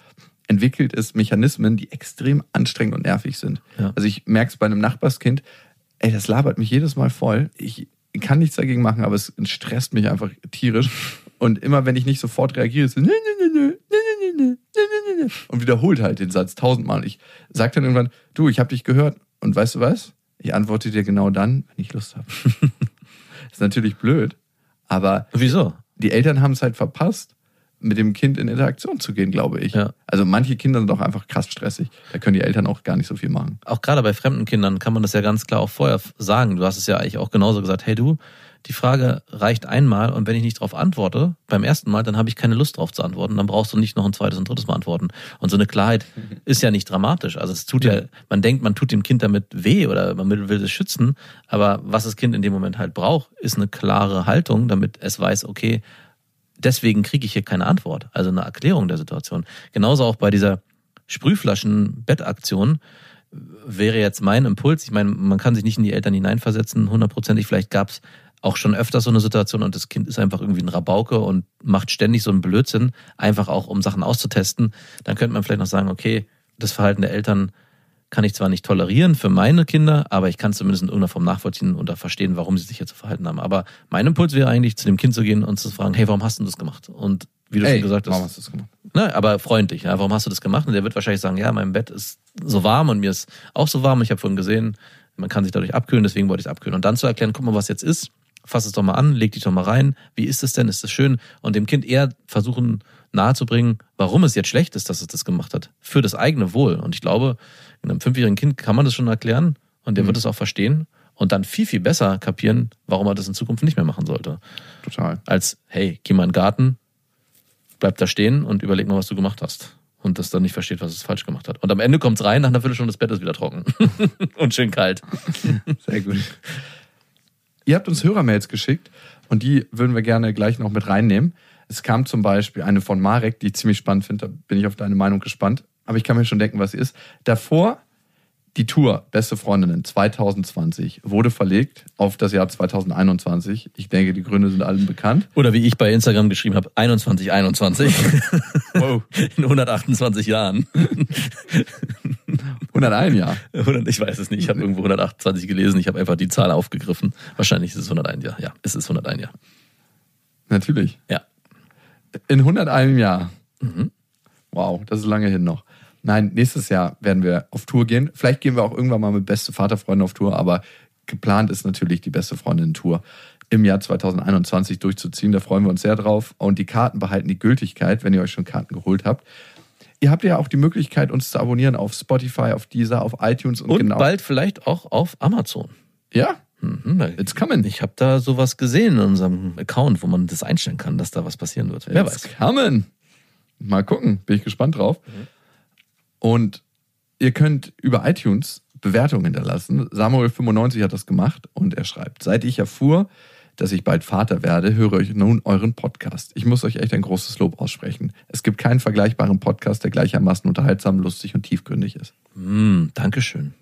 entwickelt es Mechanismen, die extrem anstrengend und nervig sind. Ja. Also ich merke es bei einem Nachbarskind, ey, das labert mich jedes Mal voll. Ich kann nichts dagegen machen, aber es stresst mich einfach tierisch. Und immer wenn ich nicht sofort reagiere, ist es nö, nö, nö, nö, nö, nö, nö, nö, nö, nö. und wiederholt halt den Satz tausendmal. Ich sage dann irgendwann, du, ich habe dich gehört. Und weißt du was? Ich antworte dir genau dann, wenn ich Lust habe ist natürlich blöd, aber Wieso? die Eltern haben es halt verpasst, mit dem Kind in Interaktion zu gehen, glaube ich. Ja. Also manche Kinder sind auch einfach krass stressig. Da können die Eltern auch gar nicht so viel machen. Auch gerade bei fremden Kindern kann man das ja ganz klar auch vorher sagen. Du hast es ja eigentlich auch genauso gesagt, hey du, die Frage reicht einmal und wenn ich nicht darauf antworte, beim ersten Mal, dann habe ich keine Lust darauf zu antworten. Dann brauchst du nicht noch ein zweites und drittes Mal antworten. Und so eine Klarheit ist ja nicht dramatisch. Also es tut ja, man denkt, man tut dem Kind damit weh oder man will es schützen. Aber was das Kind in dem Moment halt braucht, ist eine klare Haltung, damit es weiß, okay, deswegen kriege ich hier keine Antwort. Also eine Erklärung der Situation. Genauso auch bei dieser Sprühflaschen-Bettaktion wäre jetzt mein Impuls. Ich meine, man kann sich nicht in die Eltern hineinversetzen, hundertprozentig. Vielleicht gab es auch schon öfter so eine Situation und das Kind ist einfach irgendwie ein Rabauke und macht ständig so einen Blödsinn, einfach auch um Sachen auszutesten. Dann könnte man vielleicht noch sagen, okay, das Verhalten der Eltern kann ich zwar nicht tolerieren für meine Kinder, aber ich kann es zumindest in irgendeiner Form nachvollziehen oder verstehen, warum sie sich jetzt so verhalten haben. Aber mein Impuls wäre eigentlich, zu dem Kind zu gehen und zu fragen, hey, warum hast du das gemacht? Und wie du Ey, schon gesagt hast, warum hast du das gemacht? Ne, aber freundlich, ja, warum hast du das gemacht? Und der wird wahrscheinlich sagen, ja, mein Bett ist so warm und mir ist auch so warm. Ich habe vorhin gesehen, man kann sich dadurch abkühlen, deswegen wollte ich es abkühlen. Und dann zu erklären, guck mal, was jetzt ist, fass es doch mal an, leg dich doch mal rein. Wie ist es denn? Ist es schön? Und dem Kind eher versuchen nahezubringen, warum es jetzt schlecht ist, dass es das gemacht hat. Für das eigene Wohl. Und ich glaube, einem fünfjährigen Kind kann man das schon erklären und der wird es auch verstehen und dann viel, viel besser kapieren, warum er das in Zukunft nicht mehr machen sollte. Total. Als, hey, geh mal in den Garten, bleib da stehen und überleg mal, was du gemacht hast. Und das dann nicht versteht, was es falsch gemacht hat. Und am Ende kommt's rein, nach einer Viertelstunde das Bett ist wieder trocken. und schön kalt. Sehr gut. Ihr habt uns Hörermails geschickt und die würden wir gerne gleich noch mit reinnehmen. Es kam zum Beispiel eine von Marek, die ich ziemlich spannend finde. Da bin ich auf deine Meinung gespannt. Aber ich kann mir schon denken, was sie ist. Davor die Tour Beste Freundinnen 2020 wurde verlegt auf das Jahr 2021. Ich denke, die Gründe sind allen bekannt. Oder wie ich bei Instagram geschrieben habe, 21, 21. Wow. In 128 Jahren. 101 Jahr. 100, ich weiß es nicht, ich habe irgendwo 128 gelesen, ich habe einfach die Zahl aufgegriffen. Wahrscheinlich ist es 101 Jahr. Ja, es ist 101 Jahr. Natürlich. Ja. In 101 Jahr. Wow, das ist lange hin noch. Nein, nächstes Jahr werden wir auf Tour gehen. Vielleicht gehen wir auch irgendwann mal mit beste Vaterfreunde auf Tour, aber geplant ist natürlich die beste Freundin-Tour im Jahr 2021 durchzuziehen. Da freuen wir uns sehr drauf. Und die Karten behalten die Gültigkeit, wenn ihr euch schon Karten geholt habt. Ihr habt ja auch die Möglichkeit, uns zu abonnieren auf Spotify, auf Deezer, auf iTunes und, Und genau. bald vielleicht auch auf Amazon. Ja, Mhm, it's coming. ich habe da sowas gesehen in unserem Account, wo man das einstellen kann, dass da was passieren wird. Wer It's weiß. coming. Mal gucken, bin ich gespannt drauf. Und ihr könnt über iTunes Bewertungen hinterlassen. Samuel95 hat das gemacht und er schreibt, seit ich erfuhr, dass ich bald Vater werde, höre ich nun euren Podcast. Ich muss euch echt ein großes Lob aussprechen. Es gibt keinen vergleichbaren Podcast, der gleichermaßen unterhaltsam, lustig und tiefgründig ist. Hm, Dankeschön.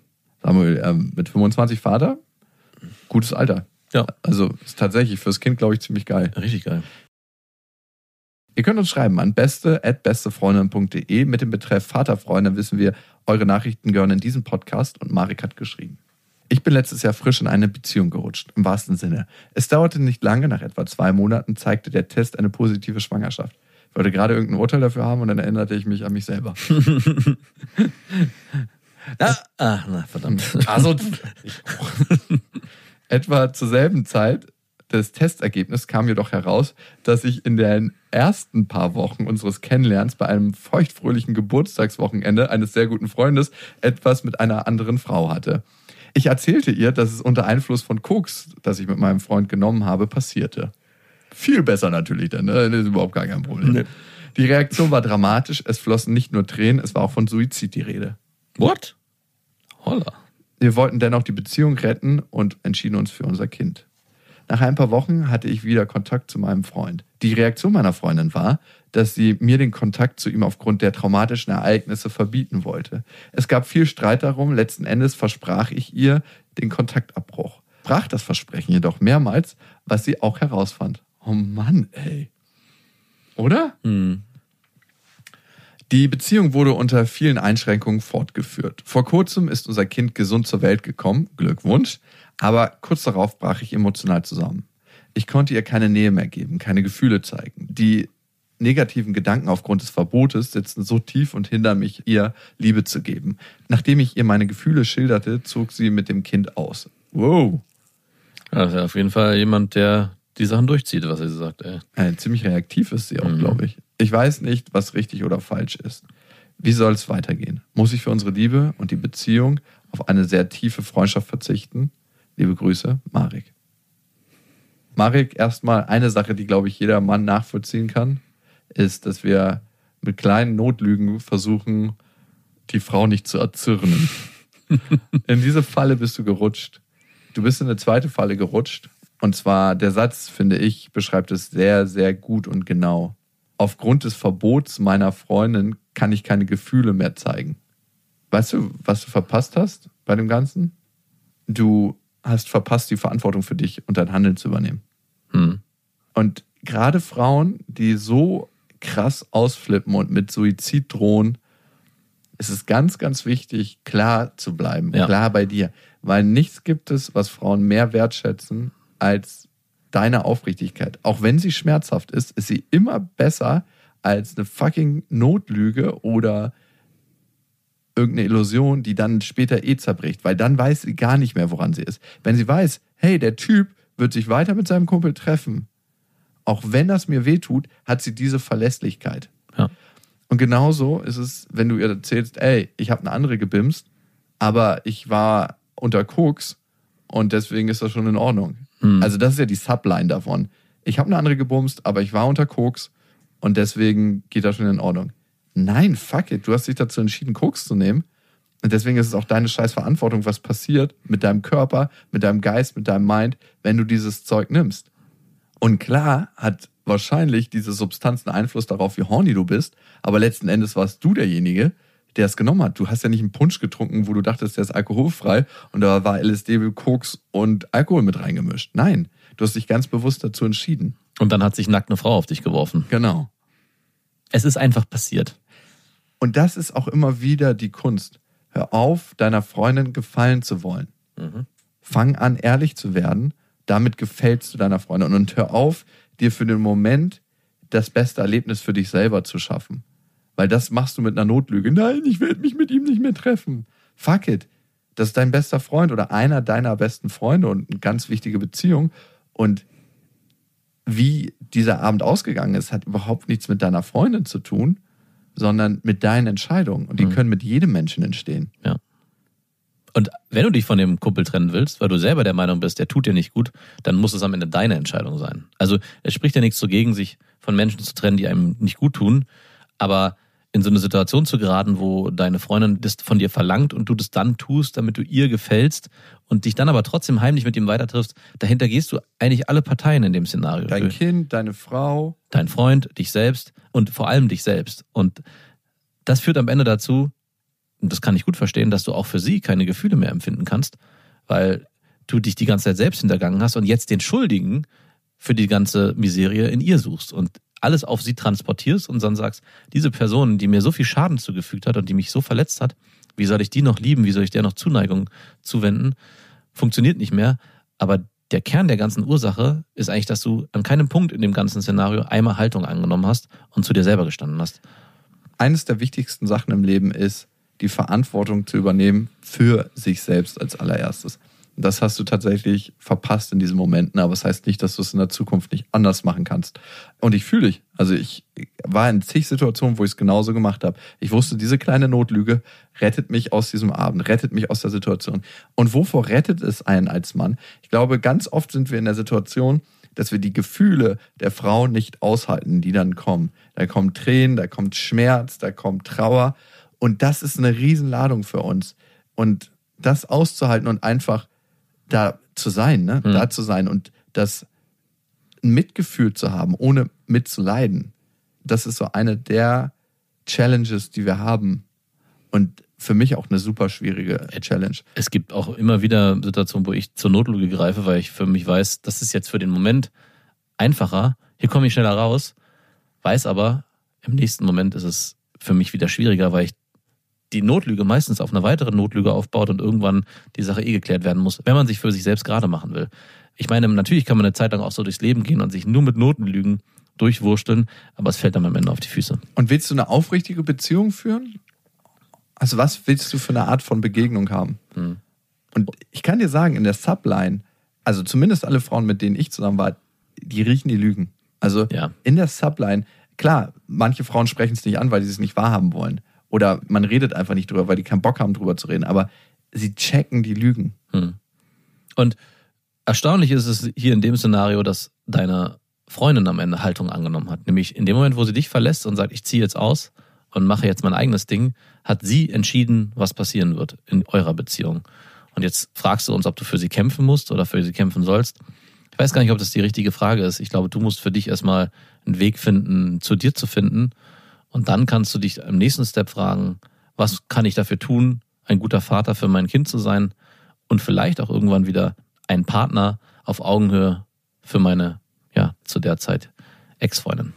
Samuel, ähm, mit 25 Vater, gutes Alter. Ja, Also ist tatsächlich fürs Kind, glaube ich, ziemlich geil. richtig geil. Ihr könnt uns schreiben an beste.bestefreundin.de mit dem Betreff Vaterfreunde wissen wir, eure Nachrichten gehören in diesen Podcast und Marek hat geschrieben. Ich bin letztes Jahr frisch in eine Beziehung gerutscht, im wahrsten Sinne. Es dauerte nicht lange, nach etwa zwei Monaten zeigte der Test eine positive Schwangerschaft. Ich wollte gerade irgendein Urteil dafür haben und dann erinnerte ich mich an mich selber. Ah, ah na, verdammt. Also etwa zur selben Zeit des Testergebnisses kam jedoch heraus, dass ich in den ersten paar Wochen unseres Kennenlernens bei einem feuchtfröhlichen Geburtstagswochenende eines sehr guten Freundes etwas mit einer anderen Frau hatte. Ich erzählte ihr, dass es unter Einfluss von Koks, das ich mit meinem Freund genommen habe, passierte. Viel besser natürlich dann, ne? das ist überhaupt gar kein Problem. Nee. Die Reaktion war dramatisch, es flossen nicht nur Tränen, es war auch von Suizid die Rede. What? Holla. Wir wollten dennoch die Beziehung retten und entschieden uns für unser Kind. Nach ein paar Wochen hatte ich wieder Kontakt zu meinem Freund. Die Reaktion meiner Freundin war, dass sie mir den Kontakt zu ihm aufgrund der traumatischen Ereignisse verbieten wollte. Es gab viel Streit darum, letzten Endes versprach ich ihr den Kontaktabbruch. Brach das Versprechen jedoch mehrmals, was sie auch herausfand. Oh Mann, ey. Oder? Hm. Die Beziehung wurde unter vielen Einschränkungen fortgeführt. Vor kurzem ist unser Kind gesund zur Welt gekommen, Glückwunsch, aber kurz darauf brach ich emotional zusammen. Ich konnte ihr keine Nähe mehr geben, keine Gefühle zeigen. Die negativen Gedanken aufgrund des Verbotes sitzen so tief und hindern mich, ihr Liebe zu geben. Nachdem ich ihr meine Gefühle schilderte, zog sie mit dem Kind aus. Wow. Ja, das ist ja auf jeden Fall jemand, der die Sachen durchzieht, was er sagt. Ey. Äh, ziemlich reaktiv ist sie auch, Mhm. glaube ich. Ich weiß nicht, was richtig oder falsch ist. Wie soll es weitergehen? Muss ich für unsere Liebe und die Beziehung auf eine sehr tiefe Freundschaft verzichten? Liebe Grüße, Marek. Marek, erstmal eine Sache, die, glaube ich, jeder Mann nachvollziehen kann, ist, dass wir mit kleinen Notlügen versuchen, die Frau nicht zu erzürnen. in diese Falle bist du gerutscht. Du bist in eine zweite Falle gerutscht. Und zwar, der Satz, finde ich, beschreibt es sehr, sehr gut und genau. Aufgrund des Verbots meiner Freundin kann ich keine Gefühle mehr zeigen. Weißt du, was du verpasst hast bei dem Ganzen? Du hast verpasst, die Verantwortung für dich und dein Handeln zu übernehmen. Hm. Und gerade Frauen, die so krass ausflippen und mit Suizid drohen, ist es ganz, ganz wichtig, klar zu bleiben, Ja. klar bei dir. Weil nichts gibt es, was Frauen mehr wertschätzen als deine Aufrichtigkeit. Auch wenn sie schmerzhaft ist, ist sie immer besser als eine fucking Notlüge oder irgendeine Illusion, die dann später eh zerbricht, weil dann weiß sie gar nicht mehr, woran sie ist. Wenn sie weiß, hey, der Typ wird sich weiter mit seinem Kumpel treffen, auch wenn das mir wehtut, hat sie diese Verlässlichkeit. Ja. Und genauso ist es, wenn du ihr erzählst, ey, ich habe eine andere gebimst, aber ich war unter Koks und deswegen ist das schon in Ordnung. Hm. Also das ist ja die Subline davon. Ich habe eine andere gebumst, aber ich war unter Koks und deswegen geht das schon in Ordnung. Nein, fuck it, du hast dich dazu entschieden, Koks zu nehmen. Und deswegen ist es auch deine scheiß Verantwortung, was passiert mit deinem Körper, mit deinem Geist, mit deinem Mind, wenn du dieses Zeug nimmst. Und klar hat wahrscheinlich diese Substanz einen Einfluss darauf, wie horny du bist, aber letzten Endes warst du derjenige, der es genommen hat. Du hast ja nicht einen Punsch getrunken, wo du dachtest, der ist alkoholfrei und da war LSD, Koks und Alkohol mit reingemischt. Nein, du hast dich ganz bewusst dazu entschieden. Und dann hat sich nackt eine Frau auf dich geworfen. Genau. Es ist einfach passiert. Und das ist auch immer wieder die Kunst. Hör auf, deiner Freundin gefallen zu wollen. Fang an, ehrlich zu werden. Damit gefällst du deiner Freundin. Und hör auf, dir für den Moment das beste Erlebnis für dich selber zu schaffen. Weil das machst du mit einer Notlüge. Nein, ich werde mich mit ihm nicht mehr treffen. Fuck it. Das ist dein bester Freund oder einer deiner besten Freunde und eine ganz wichtige Beziehung. Und wie dieser Abend ausgegangen ist, hat überhaupt nichts mit deiner Freundin zu tun, sondern mit deinen Entscheidungen. Und die können mit jedem Menschen entstehen. Ja. Und wenn du dich von dem Kumpel trennen willst, weil du selber der Meinung bist, der tut dir nicht gut, dann muss es am Ende deine Entscheidung sein. Also es spricht ja nichts dagegen, sich von Menschen zu trennen, die einem nicht gut tun, aber in so eine Situation zu geraten, wo deine Freundin das von dir verlangt und du das dann tust, damit du ihr gefällst und dich dann aber trotzdem heimlich mit ihm weiter triffst, dahinter gehst du eigentlich alle Parteien in dem Szenario. Dein Kind, deine Frau. dein Freund, dich selbst und vor allem dich selbst. Und das führt am Ende dazu, und das kann ich gut verstehen, dass du auch für sie keine Gefühle mehr empfinden kannst, weil du dich die ganze Zeit selbst hintergangen hast und jetzt den Schuldigen für die ganze Miserie in ihr suchst und alles auf sie transportierst und dann sagst, diese Person, die mir so viel Schaden zugefügt hat und die mich so verletzt hat, wie soll ich die noch lieben, wie soll ich der noch Zuneigung zuwenden, funktioniert nicht mehr. Aber der Kern der ganzen Ursache ist eigentlich, dass du an keinem Punkt in dem ganzen Szenario einmal Haltung angenommen hast und zu dir selber gestanden hast. Eines der wichtigsten Sachen im Leben ist, die Verantwortung zu übernehmen für sich selbst als allererstes. Das hast du tatsächlich verpasst in diesen Momenten, aber es das heißt nicht, dass du es in der Zukunft nicht anders machen kannst. Und ich fühle dich. Also ich war in zig Situationen, wo ich es genauso gemacht habe. Ich wusste, diese kleine Notlüge rettet mich aus diesem Abend, rettet mich aus der Situation. Und wovor rettet es einen als Mann? Ich glaube, ganz oft sind wir in der Situation, dass wir die Gefühle der Frau nicht aushalten, die dann kommen. Da kommen Tränen, da kommt Schmerz, da kommt Trauer. Und das ist eine Riesenladung für uns. Und das auszuhalten und einfach da zu sein, ne? da zu sein und das Mitgefühl zu haben, ohne mitzuleiden, das ist so eine der Challenges, die wir haben. Und für mich auch eine super schwierige Challenge. Es gibt auch immer wieder Situationen, wo ich zur Notlüge greife, weil ich für mich weiß, das ist jetzt für den Moment einfacher. Hier komme ich schneller raus, weiß aber, im nächsten Moment ist es für mich wieder schwieriger, weil ich die Notlüge meistens auf eine weitere Notlüge aufbaut und irgendwann die Sache eh geklärt werden muss, wenn man sich für sich selbst gerade machen will. Ich meine, natürlich kann man eine Zeit lang auch so durchs Leben gehen und sich nur mit Notenlügen durchwursteln, aber es fällt dann am Ende auf die Füße. Und willst du eine aufrichtige Beziehung führen? Also was willst du für eine Art von Begegnung haben? Und ich kann dir sagen, in der Subline, also zumindest alle Frauen, mit denen ich zusammen war, die riechen die Lügen. Also Ja. in der Subline, klar, manche Frauen sprechen es nicht an, weil sie es nicht wahrhaben wollen. Oder man redet einfach nicht drüber, weil die keinen Bock haben, drüber zu reden. Aber sie checken die Lügen. Und erstaunlich ist es hier in dem Szenario, dass deine Freundin am Ende Haltung angenommen hat. Nämlich in dem Moment, wo sie dich verlässt und sagt, ich ziehe jetzt aus und mache jetzt mein eigenes Ding, hat sie entschieden, was passieren wird in eurer Beziehung. Und jetzt fragst du uns, ob du für sie kämpfen musst oder für sie kämpfen sollst. Ich weiß gar nicht, ob das die richtige Frage ist. Ich glaube, du musst für dich erstmal einen Weg finden, zu dir zu finden. Und dann kannst du dich im nächsten Step fragen, was kann ich dafür tun, ein guter Vater für mein Kind zu sein und vielleicht auch irgendwann wieder ein Partner auf Augenhöhe für meine, ja, zu der Zeit Ex-Freundin.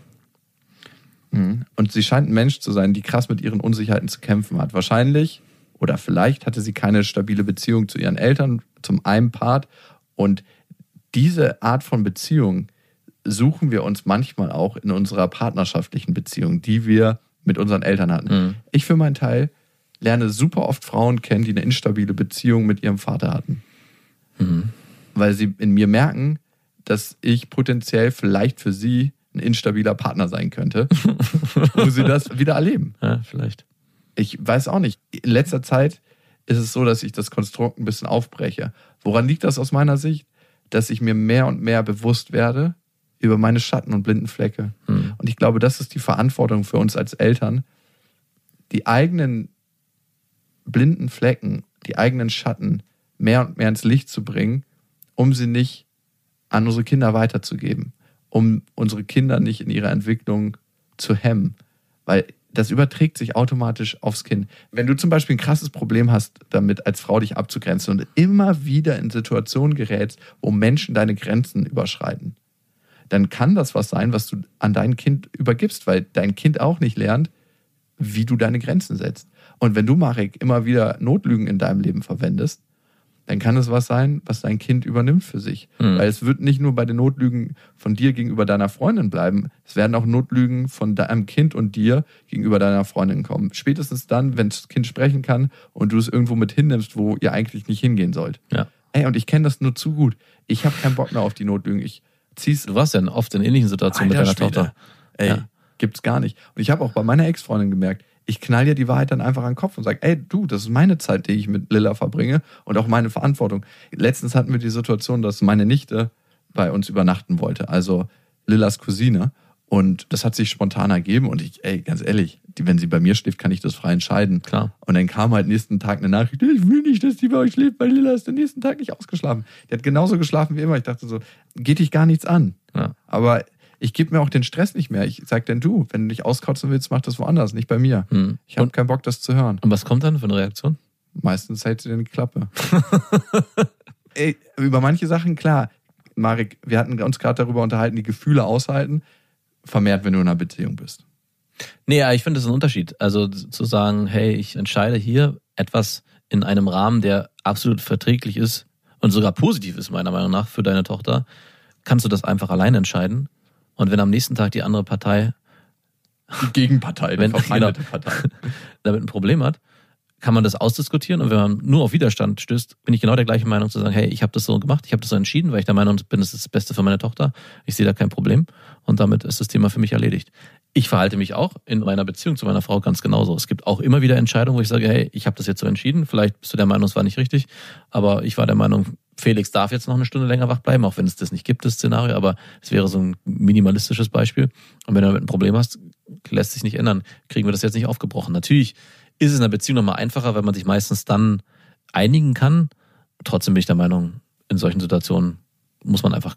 Und sie scheint ein Mensch zu sein, die krass mit ihren Unsicherheiten zu kämpfen hat. Wahrscheinlich oder vielleicht hatte sie keine stabile Beziehung zu ihren Eltern, zum einen Part. Und diese Art von Beziehung suchen wir uns manchmal auch in unserer partnerschaftlichen Beziehung, die wir mit unseren Eltern hatten. Ich für meinen Teil lerne super oft Frauen kennen, die eine instabile Beziehung mit ihrem Vater hatten. Weil sie in mir merken, dass ich potenziell vielleicht für sie ein instabiler Partner sein könnte, wo sie das wieder erleben. Ja, vielleicht. Ich weiß auch nicht. In letzter Zeit ist es so, dass ich das Konstrukt ein bisschen aufbreche. Woran liegt das aus meiner Sicht? Dass ich mir mehr und mehr bewusst werde über meine Schatten und blinden Flecke. Und ich glaube, das ist die Verantwortung für uns als Eltern, die eigenen blinden Flecken, die eigenen Schatten mehr und mehr ins Licht zu bringen, um sie nicht an unsere Kinder weiterzugeben, um unsere Kinder nicht in ihrer Entwicklung zu hemmen. Weil das überträgt sich automatisch aufs Kind. Wenn du zum Beispiel ein krasses Problem hast, damit als Frau dich abzugrenzen und immer wieder in Situationen gerätst, wo Menschen deine Grenzen überschreiten, dann kann das was sein, was du an dein Kind übergibst, weil dein Kind auch nicht lernt, wie du deine Grenzen setzt. Und wenn du, Marek, immer wieder Notlügen in deinem Leben verwendest, dann kann es was sein, was dein Kind übernimmt für sich. Hm. Weil es wird nicht nur bei den Notlügen von dir gegenüber deiner Freundin bleiben, es werden auch Notlügen von deinem Kind und dir gegenüber deiner Freundin kommen. Spätestens dann, wenn das Kind sprechen kann und du es irgendwo mit hinnimmst, wo ihr eigentlich nicht hingehen sollt. Ja. Ey, und ich kenne das nur zu gut. Ich habe keinen Bock mehr auf die Notlügen. Ich zieh's Du warst ja oft in ähnlichen Situationen mit Alter deiner Schwede. Tochter. Ey, Ja. gibt's gar nicht. Und ich habe auch bei meiner Ex-Freundin gemerkt, ich knall dir die Wahrheit dann einfach an den Kopf und sage, ey, du, das ist meine Zeit, die ich mit Lilla verbringe und auch meine Verantwortung. Letztens hatten wir die Situation, dass meine Nichte bei uns übernachten wollte, also Lillas Cousine. Und das hat sich spontan ergeben und ich, ey, ganz ehrlich, die, wenn sie bei mir schläft, kann ich das frei entscheiden. Klar. Und dann kam halt nächsten Tag eine Nachricht, ich will nicht, dass die bei euch schläft, weil Lilla ist den nächsten Tag nicht ausgeschlafen. Die hat genauso geschlafen wie immer. Ich dachte so, geht dich gar nichts an. Ja. Aber ich gebe mir auch den Stress nicht mehr. Ich sag denn du, wenn du dich auskotzen willst, mach das woanders, nicht bei mir. Hm. Ich habe keinen Bock, das zu hören. und was kommt dann für eine Reaktion? Meistens hält sie dir die Klappe. Ey, über manche Sachen, klar. Marek, wir hatten uns gerade darüber unterhalten, die Gefühle aushalten, vermehrt, wenn du in einer Beziehung bist. Nee, ja, ich finde das ist ein Unterschied. Also zu sagen, hey, ich entscheide hier etwas in einem Rahmen, der absolut verträglich ist und sogar positiv ist, meiner Meinung nach, für deine Tochter, kannst du das einfach allein entscheiden. Und wenn am nächsten Tag die andere Partei Die Gegenpartei, die Wenn- verfeindete genau. Partei. damit ein Problem hat, kann man das ausdiskutieren und wenn man nur auf Widerstand stößt, bin ich genau der gleichen Meinung zu sagen, hey, ich habe das so gemacht, ich habe das so entschieden, weil ich der Meinung bin, das ist das Beste für meine Tochter. Ich sehe da kein Problem und damit ist das Thema für mich erledigt. Ich verhalte mich auch in meiner Beziehung zu meiner Frau ganz genauso. Es gibt auch immer wieder Entscheidungen, wo ich sage, hey, ich habe das jetzt so entschieden, vielleicht bist du der Meinung, es war nicht richtig, aber ich war der Meinung, Felix darf jetzt noch eine Stunde länger wach bleiben, auch wenn es das nicht gibt, das Szenario, aber es wäre so ein minimalistisches Beispiel. Und wenn du damit ein Problem hast, lässt sich nicht ändern, kriegen wir das jetzt nicht aufgebrochen. Natürlich ist es in einer Beziehung nochmal einfacher, weil man sich meistens dann einigen kann. Trotzdem bin ich der Meinung, in solchen Situationen muss man einfach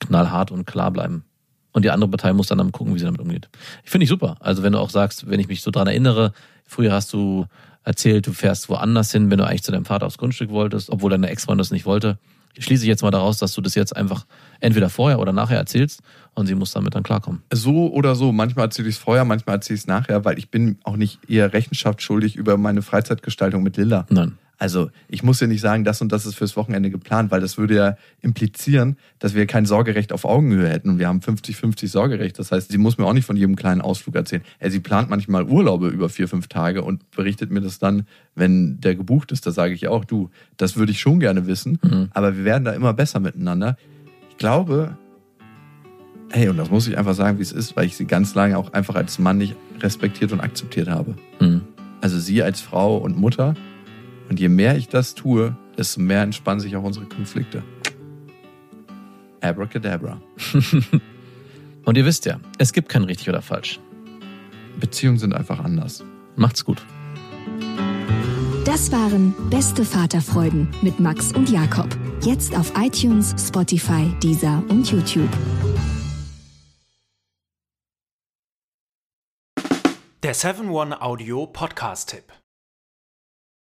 knallhart und klar bleiben. Und die andere Partei muss dann, dann gucken, wie sie damit umgeht. Ich finde ich super. Also wenn du auch sagst, wenn ich mich so dran erinnere, früher hast du erzählt, du fährst woanders hin, wenn du eigentlich zu deinem Vater aufs Grundstück wolltest, obwohl deine Ex-Freundin das nicht wollte. Schließe ich jetzt mal daraus, dass du das jetzt einfach entweder vorher oder nachher erzählst und sie muss damit dann klarkommen. So oder so. Manchmal erzähle ich es vorher, manchmal erzähle ich es nachher, weil ich bin auch nicht ihr Rechenschaft schuldig über meine Freizeitgestaltung mit Lilla. Nein. Also ich muss ja nicht sagen, das und das ist fürs Wochenende geplant, weil das würde ja implizieren, dass wir kein Sorgerecht auf Augenhöhe hätten und wir haben 50-50 Sorgerecht. Das heißt, sie muss mir auch nicht von jedem kleinen Ausflug erzählen. Ja, sie plant manchmal Urlaube über vier, fünf Tage und berichtet mir das dann, wenn der gebucht ist. Da sage ich auch, du, das würde ich schon gerne wissen, Mhm. aber wir werden da immer besser miteinander. Ich glaube, hey, und das muss ich einfach sagen, wie es ist, weil ich sie ganz lange auch einfach als Mann nicht respektiert und akzeptiert habe. Hm. Also sie als Frau und Mutter. Und je mehr ich das tue, desto mehr entspannen sich auch unsere Konflikte. Abracadabra. Und ihr wisst ja, es gibt kein richtig oder falsch. Beziehungen sind einfach anders. Macht's gut. Das waren Beste Vaterfreuden mit Max und Jakob. Jetzt auf iTunes, Spotify, Deezer und YouTube. Der 7-One-Audio-Podcast-Tipp.